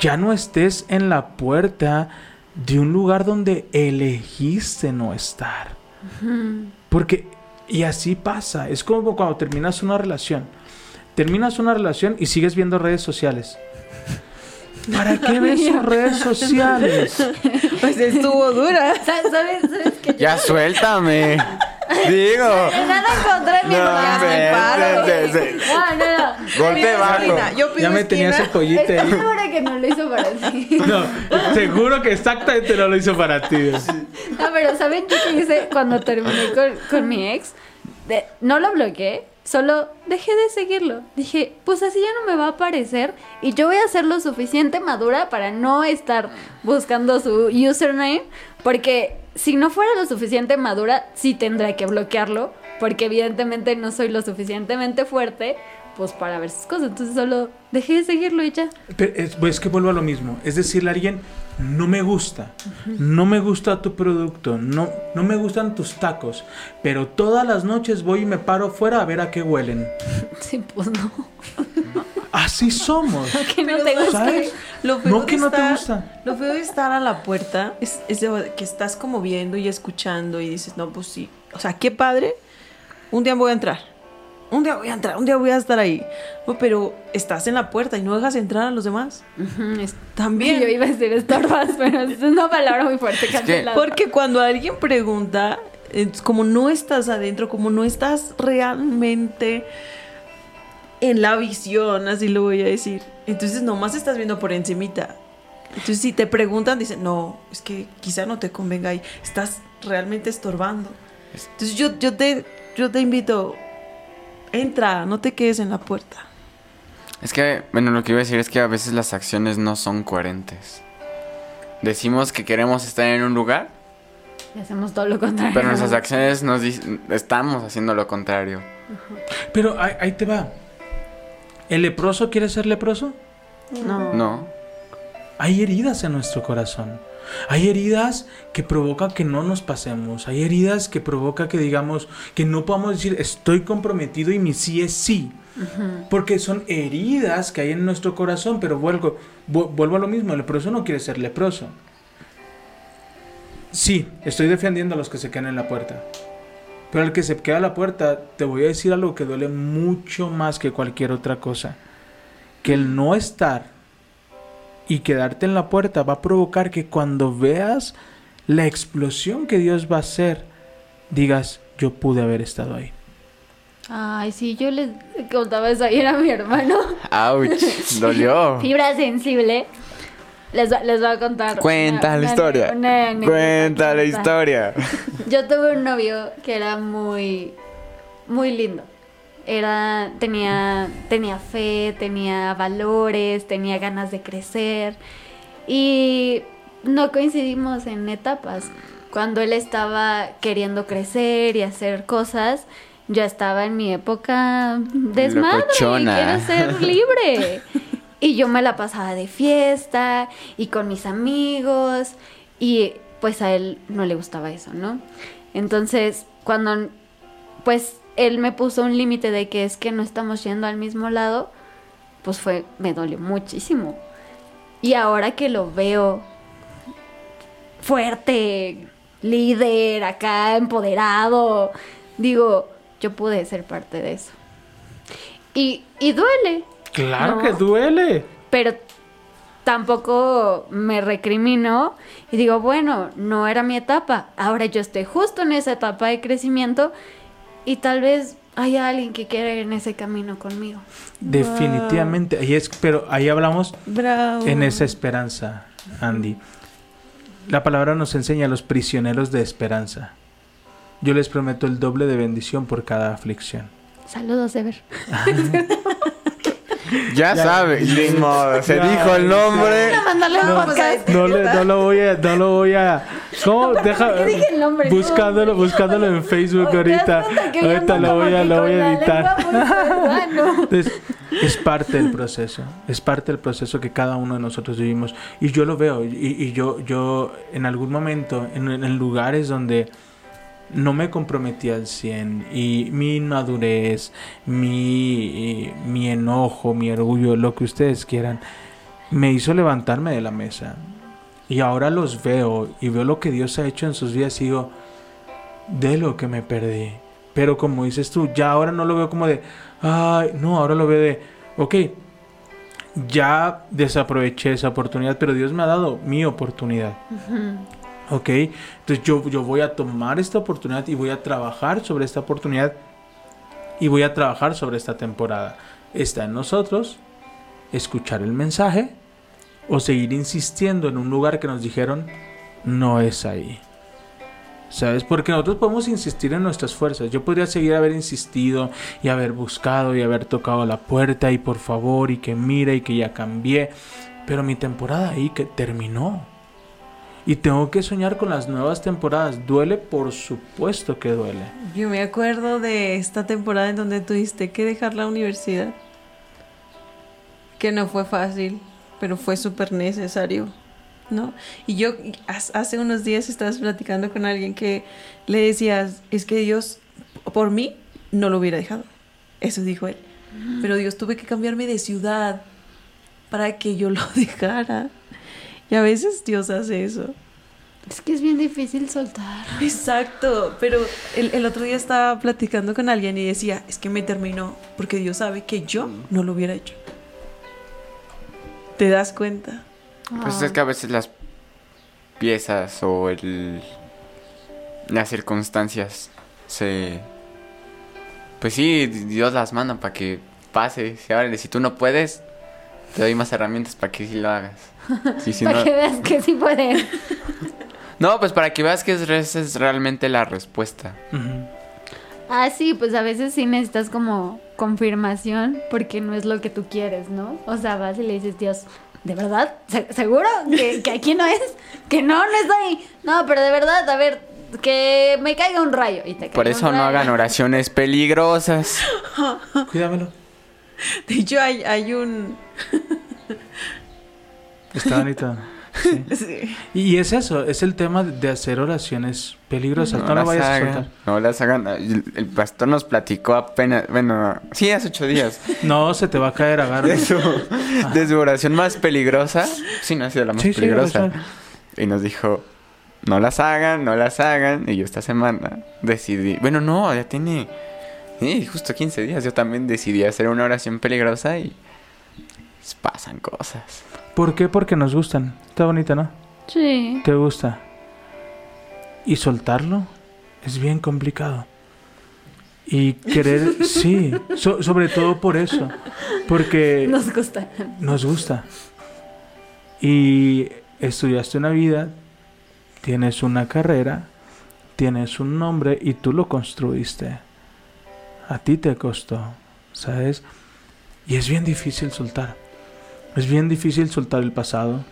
Ya no estés en la puerta de un lugar donde elegiste no estar. Porque, y así pasa, es como cuando terminas una relación. Terminas una relación y sigues viendo redes sociales. ¿Para qué *laughs* ves sus redes sociales? *laughs* Pues estuvo dura. ¿Sabes, sabes, sabes que Ya suéltame. *laughs* Digo. Nada contra mi No, hermano. hombre, paro. se- se- se- No, no, no. Golpe bajo. esquina, Yo pido Ya me tenía ese esquina. pollito ahí. segura que no lo hizo para ti. *laughs* No, seguro que exactamente no lo hizo para ti. No, pero ¿saben qué hice cuando terminé con, con mi ex? De- no lo bloqueé, solo dejé de seguirlo. Dije, pues así ya no me va a aparecer y yo voy a ser lo suficiente madura para no estar buscando su username, porque si no fuera lo suficiente madura, sí tendría que bloquearlo, porque evidentemente no soy lo suficientemente fuerte. Pues para ver sus cosas, entonces solo dejé de seguirlo y ya. Pero es, pues, es que vuelvo a lo mismo. Es decirle a alguien, no me gusta, no me gusta tu producto, no, no me gustan tus tacos, pero todas las noches voy y me paro fuera a ver a qué huelen. *laughs* Sí, pues no. *laughs* Así somos. *laughs* Que no te gusta. ¿Sabes? Lo feo No de que no te estar- gusta. Lo feo de estar a la puerta es, es de- que estás como viendo y escuchando y dices, no, pues sí. O sea, qué padre. Un día voy a entrar. Un día voy a entrar, un día voy a estar ahí. No, pero estás en la puerta y no dejas entrar a los demás. Es- También. Yo iba a decir estorbas, *laughs* pero es una palabra muy fuerte. cancelada. Porque cuando alguien pregunta, es como no estás adentro, como no estás realmente en la visión, así lo voy a decir. Entonces nomás estás viendo por encimita. Entonces si te preguntan, dicen, no, es que quizá no te convenga ahí. Estás realmente estorbando. Entonces yo, yo, te, yo te invito, entra, no te quedes en la puerta. Es que, bueno, lo que iba a decir es que a veces las acciones no son coherentes. Decimos que queremos estar en un lugar, Y hacemos todo lo contrario. pero nuestras acciones nos dicen, estamos haciendo lo contrario. Pero ahí, ahí te va. ¿El leproso quiere ser leproso? No. No. Hay heridas en nuestro corazón. Hay heridas que provocan que no nos pasemos. Hay heridas que provoca que digamos que no podamos decir estoy comprometido y mi sí es sí. Porque son heridas que hay en nuestro corazón. Pero vuelvo, vu- vuelvo a lo mismo. El leproso no quiere ser leproso. Sí, estoy defendiendo a los que se quedan en la puerta. Pero al que se queda a la puerta, te voy a decir algo que duele mucho más que cualquier otra cosa. Que el no estar y quedarte en la puerta va a provocar que cuando veas la explosión que Dios va a hacer, digas, yo pude haber estado ahí. Ay, sí, yo les contaba eso ayer a mi hermano. ¡Auch! Dolió. *laughs* Fibra sensible. Les, va- les voy a contar. Cuenta una- la una- historia. una Cuenta la historia. *laughs* Yo tuve un novio que era muy, muy lindo. Era, tenía, tenía fe, tenía valores, tenía ganas de crecer. Y no coincidimos en etapas. Cuando él estaba queriendo crecer y hacer cosas, yo estaba en mi época desmadre. Quiero ser libre. *laughs* Y yo me la pasaba de fiesta y con mis amigos y pues a él no le gustaba eso, ¿no? Entonces, cuando pues él me puso un límite de que es que no estamos yendo al mismo lado, pues fue me dolió muchísimo. Y ahora que lo veo fuerte, líder, acá empoderado, digo, yo pude ser parte de eso. Y, y duele, Claro No. que duele. pero tampoco me recrimino y digo, bueno, no era mi etapa, ahora yo estoy justo en esa etapa de crecimiento y tal vez haya alguien que quiera ir en ese camino conmigo. Definitivamente. Ahí es, pero ahí hablamos Bravo. en esa esperanza, Andy. La palabra nos enseña a los prisioneros de esperanza. Yo les prometo el doble de bendición por cada aflicción. Saludos, Ever. *laughs* Ya, Ya. sabe, ni modo, se Ya. dijo el nombre. No, podcast. No, le- no lo voy a, no lo voy a, ¿Cómo? Deja, ¿por qué dije el nombre? No, buscándolo, buscándolo en Facebook ¿Te das ahorita. Ahorita lo voy a, lo voy a editar. Entonces, es parte del proceso, es parte del proceso que cada uno de nosotros vivimos. Y yo lo veo, y, y yo, yo en algún momento, en, en lugares donde no me comprometí al 100 y mi inmadurez, mi, mi enojo, mi orgullo, lo que ustedes quieran, me hizo levantarme de la mesa. Y ahora los veo y veo lo que Dios ha hecho en sus vidas y digo, de lo que me perdí. Pero como dices tú, ya ahora no lo veo como de, ay, no, ahora lo veo de, ok, ya desaproveché esa oportunidad, pero Dios me ha dado mi oportunidad. Ok, entonces yo, yo voy a tomar esta oportunidad y voy a trabajar sobre esta oportunidad y voy a trabajar sobre esta temporada. Está en nosotros escuchar el mensaje o seguir insistiendo en un lugar que nos dijeron no es ahí. ¿Sabes? Porque nosotros podemos insistir en nuestras fuerzas. Yo podría seguir haber insistido y haber buscado y haber tocado la puerta y por favor y que mire y que ya cambié. Pero mi temporada ahí que terminó. Y tengo que soñar con las nuevas temporadas. ¿Duele? Por supuesto que duele. Yo me acuerdo de esta temporada en donde tuviste que dejar la universidad. Que no fue fácil, pero fue súper necesario, ¿no? Y yo hace unos días estabas platicando con alguien que le decías, es que Dios, por mí, no lo hubiera dejado. Eso dijo él. Pero Dios tuve que cambiarme de ciudad para que yo lo *laughs* dejara. Y a veces Dios hace eso. Es que es bien difícil soltar. Exacto, pero el, el otro día estaba platicando con alguien y decía, es que me terminó porque Dios sabe que yo no lo hubiera hecho. ¿Te das cuenta? Pues es que a veces las piezas o el las circunstancias se pues sí, Dios las manda para que pase, si ahora si tú no puedes, te doy más herramientas para que sí lo hagas. *laughs* Sí, si Para no- que veas que sí pueden. *laughs* no, pues para que veas que es, esa es realmente la respuesta. Ah, sí, pues a veces sí necesitas como confirmación porque no es lo que tú quieres, ¿no? O sea, vas y le dices, Dios, ¿de verdad? ¿Se- ¿Seguro que, que aquí no es? Que no, no estoy. No, pero de verdad, a ver, que me caiga un rayo. Y te Por eso un no hagan oraciones peligrosas. *laughs* Cuídamelo. *laughs* De hecho, hay, hay un... *laughs* Está bonito. *laughs* Sí. sí. Y es eso, es el tema de hacer oraciones peligrosas. No, lo las vayas a hagan, soltar. no las hagan. El, el pastor nos platicó apenas, bueno, sí, hace ocho días. No, se te va a caer agarro. de su, de su oración más peligrosa. Sí, no ha sido la más Sí, peligrosa. y nos dijo, no las hagan, no las hagan. Y yo esta semana decidí, bueno, no, ya tiene sí, justo 15 días. Yo también decidí hacer una oración peligrosa y pasan cosas. ¿Por qué? Porque nos gustan. Está bonita, ¿no? Sí. ¿Te gusta? Y soltarlo es bien complicado. Y querer, *laughs* sí, so- sobre todo por eso. Porque Nos gusta. nos gusta. Y estudiaste una vida, tienes una carrera, tienes un nombre y tú lo construiste. A ti te costó, ¿sabes? Y es bien difícil soltar. Es bien difícil soltar el pasado.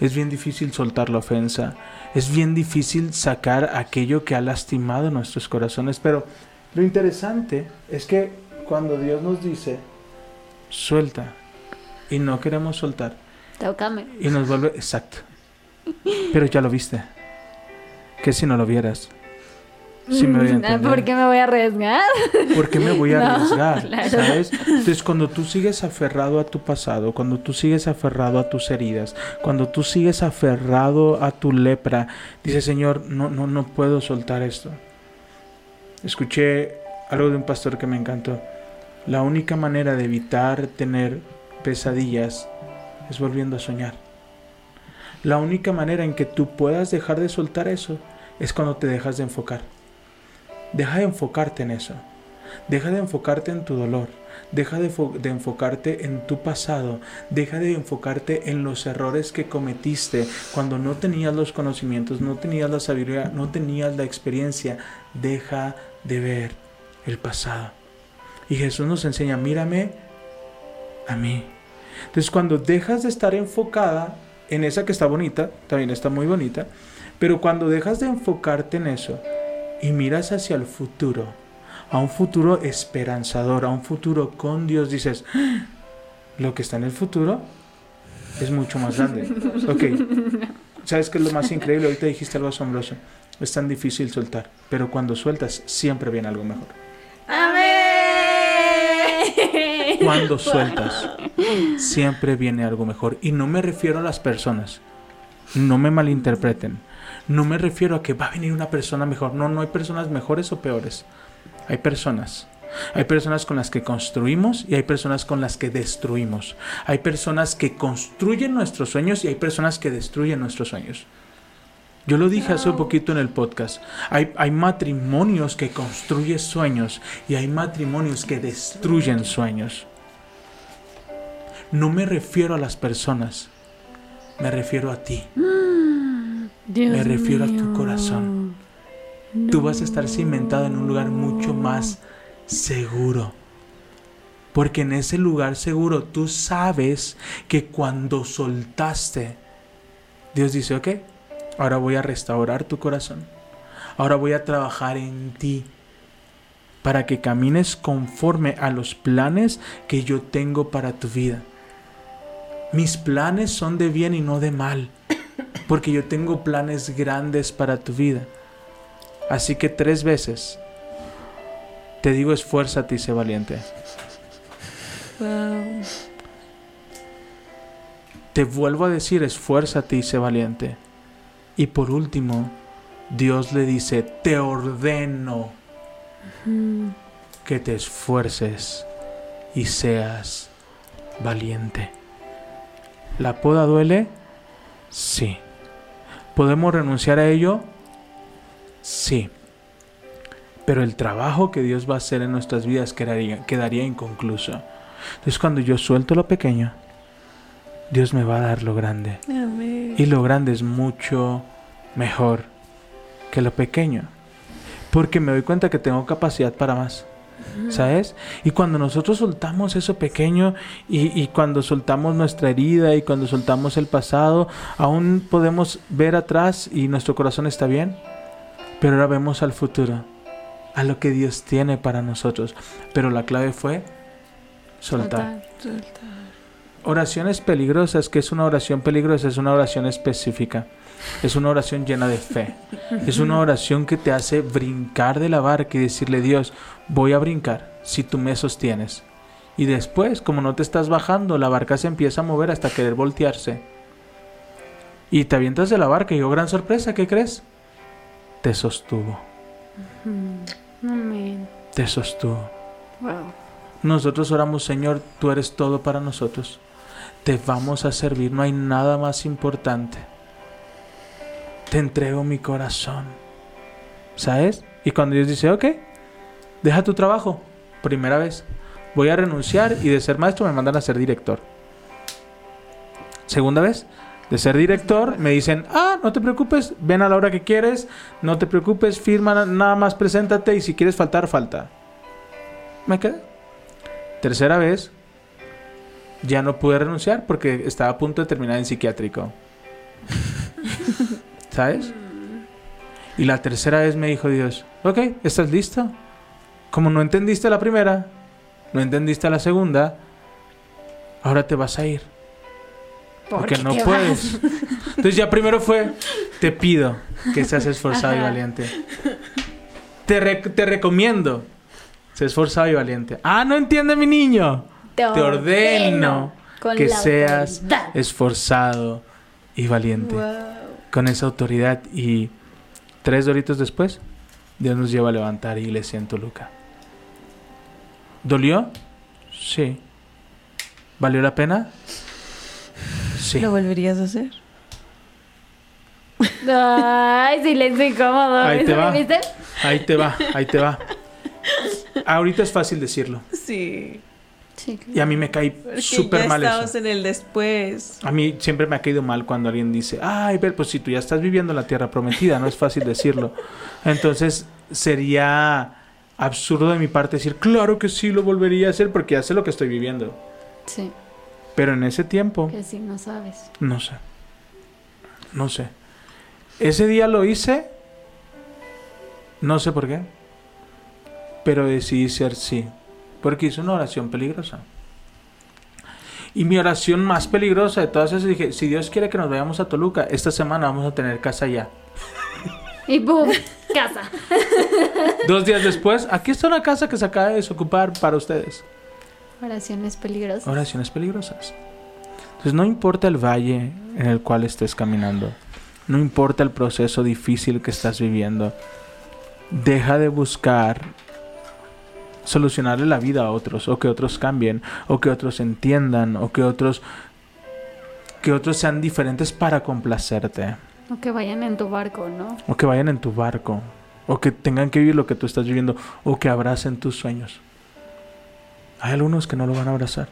Es bien difícil soltar la ofensa. Es bien difícil sacar aquello que ha lastimado nuestros corazones. Pero lo interesante es que cuando Dios nos dice, suelta, y no queremos soltar, Tócame. y nos vuelve exacto. Pero ya lo viste. ¿Qué si no lo vieras? Sí me voy a *laughs* entender. ¿Por qué me voy a arriesgar? ¿Por qué me voy a *laughs* No, arriesgar? claro. ¿Sabes? *laughs* Entonces, cuando tú sigues aferrado a tu pasado, cuando tú sigues aferrado a tus heridas, cuando tú sigues aferrado a tu lepra, dices, Señor, no, no, no puedo soltar esto. Escuché algo de un pastor que me encantó. La única manera de evitar tener pesadillas es volviendo a soñar. La única manera en que tú puedas dejar de soltar eso es cuando te dejas de enfocar. Deja de enfocarte en eso. Deja de enfocarte en tu dolor. Deja de, fo- de enfocarte en tu pasado. Deja de enfocarte en los errores que cometiste cuando no tenías los conocimientos, no tenías la sabiduría, no tenías la experiencia. Deja de ver el pasado. Y Jesús nos enseña, mírame a mí. Entonces cuando dejas de estar enfocada en esa que está bonita, también está muy bonita, Pero cuando dejas de enfocarte en eso y miras hacia el futuro, a un futuro esperanzador, a un futuro con Dios, dices, "Ah, lo que está en el futuro es mucho más grande. *laughs* Ok, ¿sabes qué es lo más increíble? Ahorita dijiste algo asombroso. Es tan difícil soltar, pero cuando sueltas siempre viene algo mejor. ¡Amén! Cuando *laughs* sueltas, siempre viene algo mejor. Y no me refiero a las personas. No me malinterpreten. No me refiero a que va a venir una persona mejor. No, no hay personas mejores o peores. Hay personas. Hay personas con las que construimos y hay personas con las que destruimos. Hay personas que construyen nuestros sueños y hay personas que destruyen nuestros sueños. Yo lo dije hace un poquito en el podcast. Hay, hay matrimonios que construyen sueños y hay matrimonios que destruyen sueños. No me refiero a las personas, me refiero a ti. Dios Me refiero a tu corazón. Tú vas a estar cimentado en un lugar mucho más seguro. Porque en ese lugar seguro tú sabes que cuando soltaste, Dios dice, ok, ahora voy a restaurar tu corazón. Ahora voy a trabajar en ti para que camines conforme a los planes que yo tengo para tu vida. Mis planes son de bien y no de mal, porque yo tengo planes grandes para tu vida. Así que tres veces te digo esfuérzate y sé valiente. Wow. Te vuelvo a decir esfuérzate y sé valiente. Y por último, Dios le dice, te ordeno que te esfuerces y seas valiente. ¿La poda duele? Sí. ¿Podemos renunciar a ello? Sí. Pero el trabajo que Dios va a hacer en nuestras vidas quedaría, quedaría inconcluso. Entonces cuando yo suelto lo pequeño, Dios me va a dar lo grande. Amén. Y lo grande es mucho mejor que lo pequeño. Porque me doy cuenta que tengo capacidad para más. ¿Sabes? Y cuando nosotros soltamos eso pequeño y, y cuando soltamos nuestra herida y cuando soltamos el pasado, aún podemos ver atrás y nuestro corazón está bien. Pero ahora vemos al futuro, a lo que Dios tiene para nosotros. Pero la clave fue soltar. Soltar. Oraciones peligrosas, que es una oración peligrosa? Es una oración específica. Es una oración llena de fe. Es una oración que te hace brincar de la barca y decirle, Dios, voy a brincar si tú me sostienes. Y después, como no te estás bajando, la barca se empieza a mover hasta querer voltearse. Y te avientas de la barca y, oh, gran sorpresa, ¿qué crees? Te sostuvo. Amén. Te sostuvo. Wow. Nosotros oramos, Señor, tú eres todo para nosotros. Te vamos a servir, no hay nada más importante. Te entrego mi corazón. ¿Sabes? Y cuando Dios dice, ok, deja tu trabajo, primera vez, voy a renunciar y de ser maestro me mandan a ser director. Segunda vez, de ser director me dicen, ah, no te preocupes, ven a la hora que quieres, no te preocupes, firma, na- nada más preséntate y si quieres faltar, falta. Me quedé. Tercera vez, ya no pude renunciar porque estaba a punto de terminar en psiquiátrico. *laughs* ¿Sabes? Y la tercera vez me dijo Dios, ok, ¿estás listo? Como no entendiste la primera, no entendiste la segunda, ahora te vas a ir. Porque no puedes. Entonces ya primero fue, te pido que seas esforzado y valiente. Te, re- te recomiendo, sé esforzado y valiente. Ah, no entiende mi niño. Te Te ordeno que seas autoridad. esforzado y valiente. Wow. Con esa autoridad y tres doritos después, Dios nos lleva a levantar iglesia en Toluca. ¿Dolió? Sí. ¿Valió la pena? Sí. ¿Lo volverías a hacer? *laughs* Ay, silencio incómodo. Ahí te ¿Eso va. viste? Ahí te va, ahí te va. *laughs* Ahorita es fácil decirlo. Sí. Sí. Y a mí me cae súper ya mal estamos eso. en el después. A mí siempre me ha caído mal cuando alguien dice, ay, ver, pues si tú ya estás viviendo en la tierra prometida, no es fácil decirlo. *laughs* Entonces sería absurdo de mi parte decir, claro que sí lo volvería a hacer porque ya sé lo que estoy viviendo. Sí, Pero en ese tiempo, que sí, no sabes. no sé. No sé. Ese día lo hice, no sé por qué, pero decidí ser sí, porque hice una oración peligrosa. Y mi oración más peligrosa de todas esas dije, si Dios quiere que nos vayamos a Toluca, esta semana vamos a tener casa ya. Y boom, casa. Dos días después, aquí está una casa que se acaba de desocupar para ustedes. Oraciones peligrosas. Oraciones peligrosas. Entonces no importa el valle en el cual estés caminando, no importa el proceso difícil que estás viviendo, deja de buscar solucionarle la vida a otros, o que otros cambien, o que otros entiendan, o que otros que otros sean diferentes para complacerte, O que vayan en tu barco, ¿no? o que vayan en tu barco, o que tengan que vivir lo que tú estás viviendo, o que abracen tus sueños. Hay algunos que no lo van a abrazar.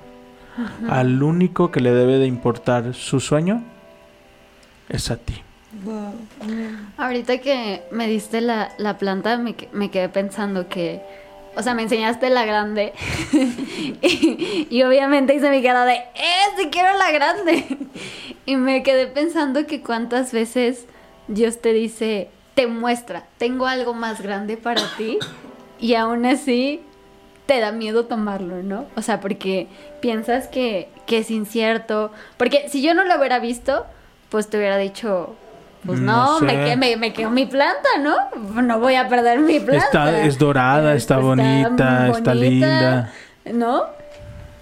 Al único que le debe de importar su sueño es a ti. Wow. Ahorita que me diste la, la planta, me, me quedé pensando que, o sea, me enseñaste la grande. *laughs* y, y obviamente hice mi cara de, ¡eh, sí quiero la grande! *laughs* y me quedé pensando que cuántas veces Dios te dice, te muestra, tengo algo más grande para ti. Y aún así te da miedo tomarlo, ¿no? O sea, porque piensas que, que es incierto. Porque si yo no lo hubiera visto, pues te hubiera dicho, pues No no, me, sé. que- me, me quedo mi planta, ¿no? No voy a perder mi planta. Está, es dorada, está, bonita, está linda. ¿No?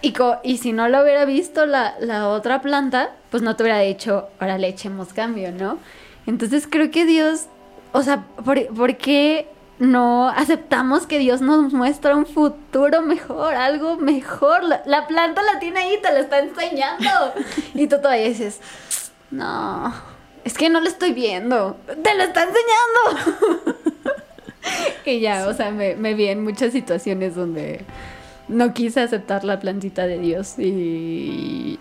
Y, co- y si no lo hubiera visto la, la otra planta, pues no te hubiera dicho, ahora le echemos cambio, ¿no? Entonces creo que Dios, o sea, ¿por, por qué no aceptamos que Dios nos muestra un futuro mejor, algo mejor? La, la planta la tiene ahí, te la está enseñando. *laughs* Y tú todavía dices, no, es que no lo estoy viendo, te lo está enseñando. *laughs* y ya, o sea, me, me vi en muchas situaciones donde no quise aceptar la plantita de Dios y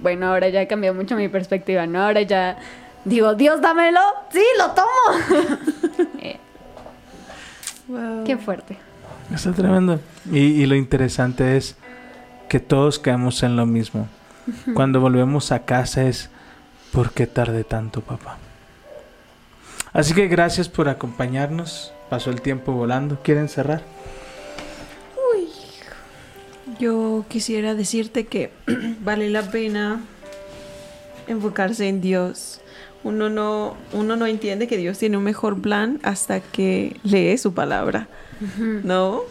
bueno, ahora ya cambió mucho mi perspectiva, ¿no? Ahora ya digo, Dios, dámelo, sí, lo tomo. Eh, Wow. qué fuerte. Está tremendo. Y, y lo interesante es que todos caemos en lo mismo. Cuando volvemos a casa es, ¿por qué tardé tanto, papá? Así que gracias por acompañarnos. Pasó el tiempo volando. ¿Quieren cerrar? Yo quisiera decirte que *clears throat* vale la pena enfocarse en Dios. Uno no, uno no entiende que Dios tiene un mejor plan hasta que lee su palabra. ¿No?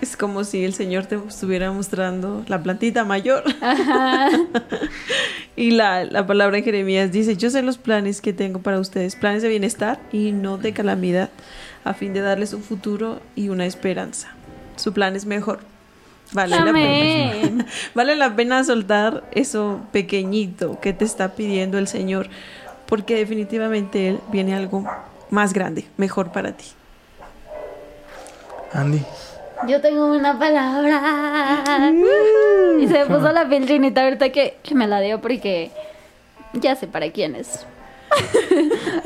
Es como si el Señor te estuviera mostrando la plantita mayor. *laughs* y la, la palabra en Jeremías dice, yo sé los planes que tengo para ustedes, planes de bienestar y no de calamidad, a fin de darles un futuro y una esperanza. Su plan es mejor. Vale la pena. *laughs* Vale la pena soltar eso pequeñito que te está pidiendo el Señor, porque definitivamente Él viene algo más grande, mejor para ti. Andy. Yo tengo una palabra. y se me puso la piel chinita ahorita que, que me la dio porque ya sé para quién es.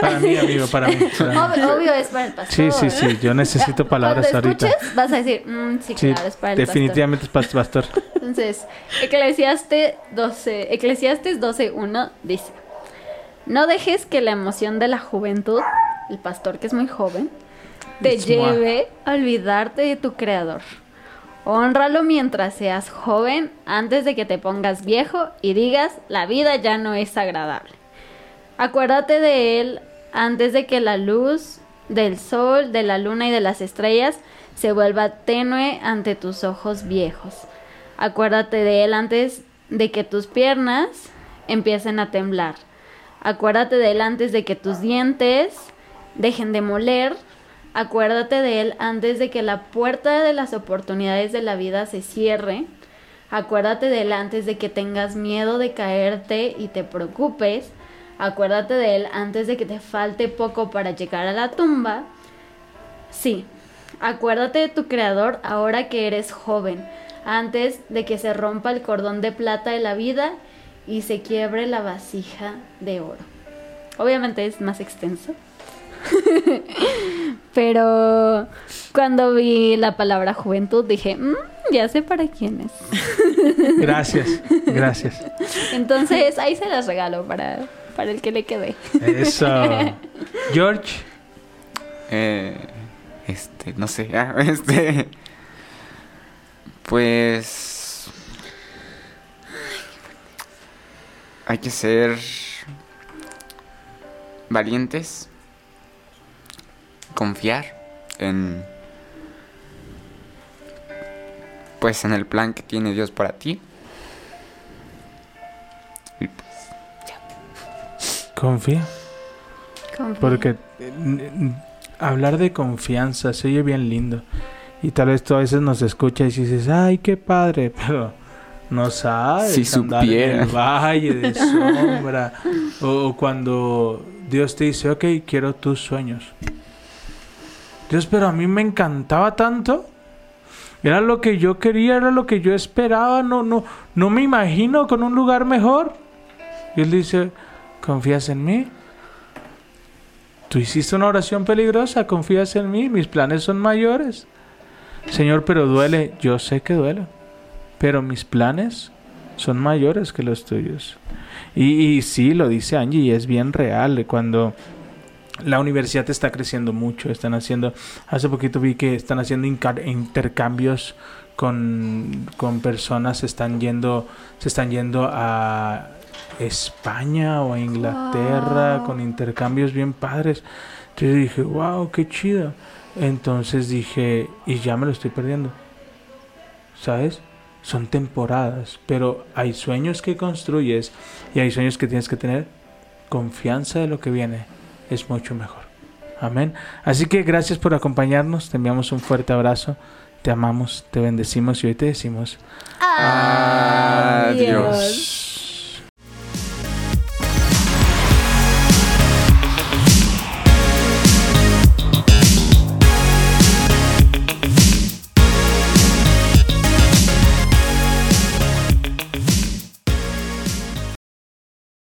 Para mí, amigo, para mí. *laughs* para mí. Obvio, obvio es para el pastor. Sí, sí, sí. Yo necesito *laughs* palabras Cuando ahorita. escuches, vas a decir, "Mm, sí, Sí, claro, es para el definitivamente es para el pastor. pastor. Entonces, Eclesiastes 12, Eclesiastes 12.1 dice, no dejes que la emoción de la juventud, el pastor que es muy joven, te Es lleve a olvidarte de tu creador. Honralo mientras seas joven, antes de que te pongas viejo y digas, la vida ya no es agradable. Acuérdate de él antes de que la luz del sol, de la luna y de las estrellas se vuelva tenue ante tus ojos viejos. Acuérdate de él antes de que tus piernas empiecen a temblar. Acuérdate de él antes de que tus dientes dejen de moler. Acuérdate de él antes de que la puerta de las oportunidades de la vida se cierre. Acuérdate de él antes de que tengas miedo de caerte y te preocupes. Acuérdate de él antes de que te falte poco para llegar a la tumba. Sí, acuérdate de tu creador ahora que eres joven, antes de que se rompa el cordón de plata de la vida y se quiebre la vasija de oro. Obviamente es más extenso. *laughs* Pero cuando vi la palabra juventud dije, "Mm, ya sé para quién es. *laughs* Gracias, gracias. Entonces ahí se las regalo para, para el que le quede. Eso. *laughs* George. Eh, este, no sé. ah, este. Pues. Hay que ser. Valientes. Confiar en. Pues en el plan que tiene Dios para ti. Y Confía. Confía. Porque n- n- hablar de confianza se oye bien lindo. Y tal vez tú a veces nos escuchas y dices, ay, qué padre, *laughs* pero no sabes Si andar en el supiera. valle de *laughs* sombra. o, o cuando Dios te dice, ok, quiero tus sueños. Dios, pero a mí me encantaba tanto. Era lo que yo quería, era lo que yo esperaba. No, no, no me imagino con un lugar mejor. Y él dice, ¿confías en mí? Tú hiciste una oración peligrosa, confías en mí, mis planes son mayores. Señor, pero duele, yo sé que duele, pero mis planes son mayores que los tuyos. Y, y sí, lo dice Angie, y es bien real. Cuando la universidad está creciendo mucho, están haciendo, hace poquito vi que están haciendo intercambios con, con personas, se están yendo, se están yendo a España o a Inglaterra Wow. con intercambios bien padres. Entonces dije, wow, qué chido. Entonces dije, y ya me lo estoy perdiendo. ¿Sabes? Son temporadas, pero hay sueños que construyes y hay sueños que tienes que tener confianza de lo que viene. Es mucho mejor. Amén. Así que gracias por acompañarnos. Te enviamos un fuerte abrazo. Te amamos, te bendecimos y hoy te decimos Adiós.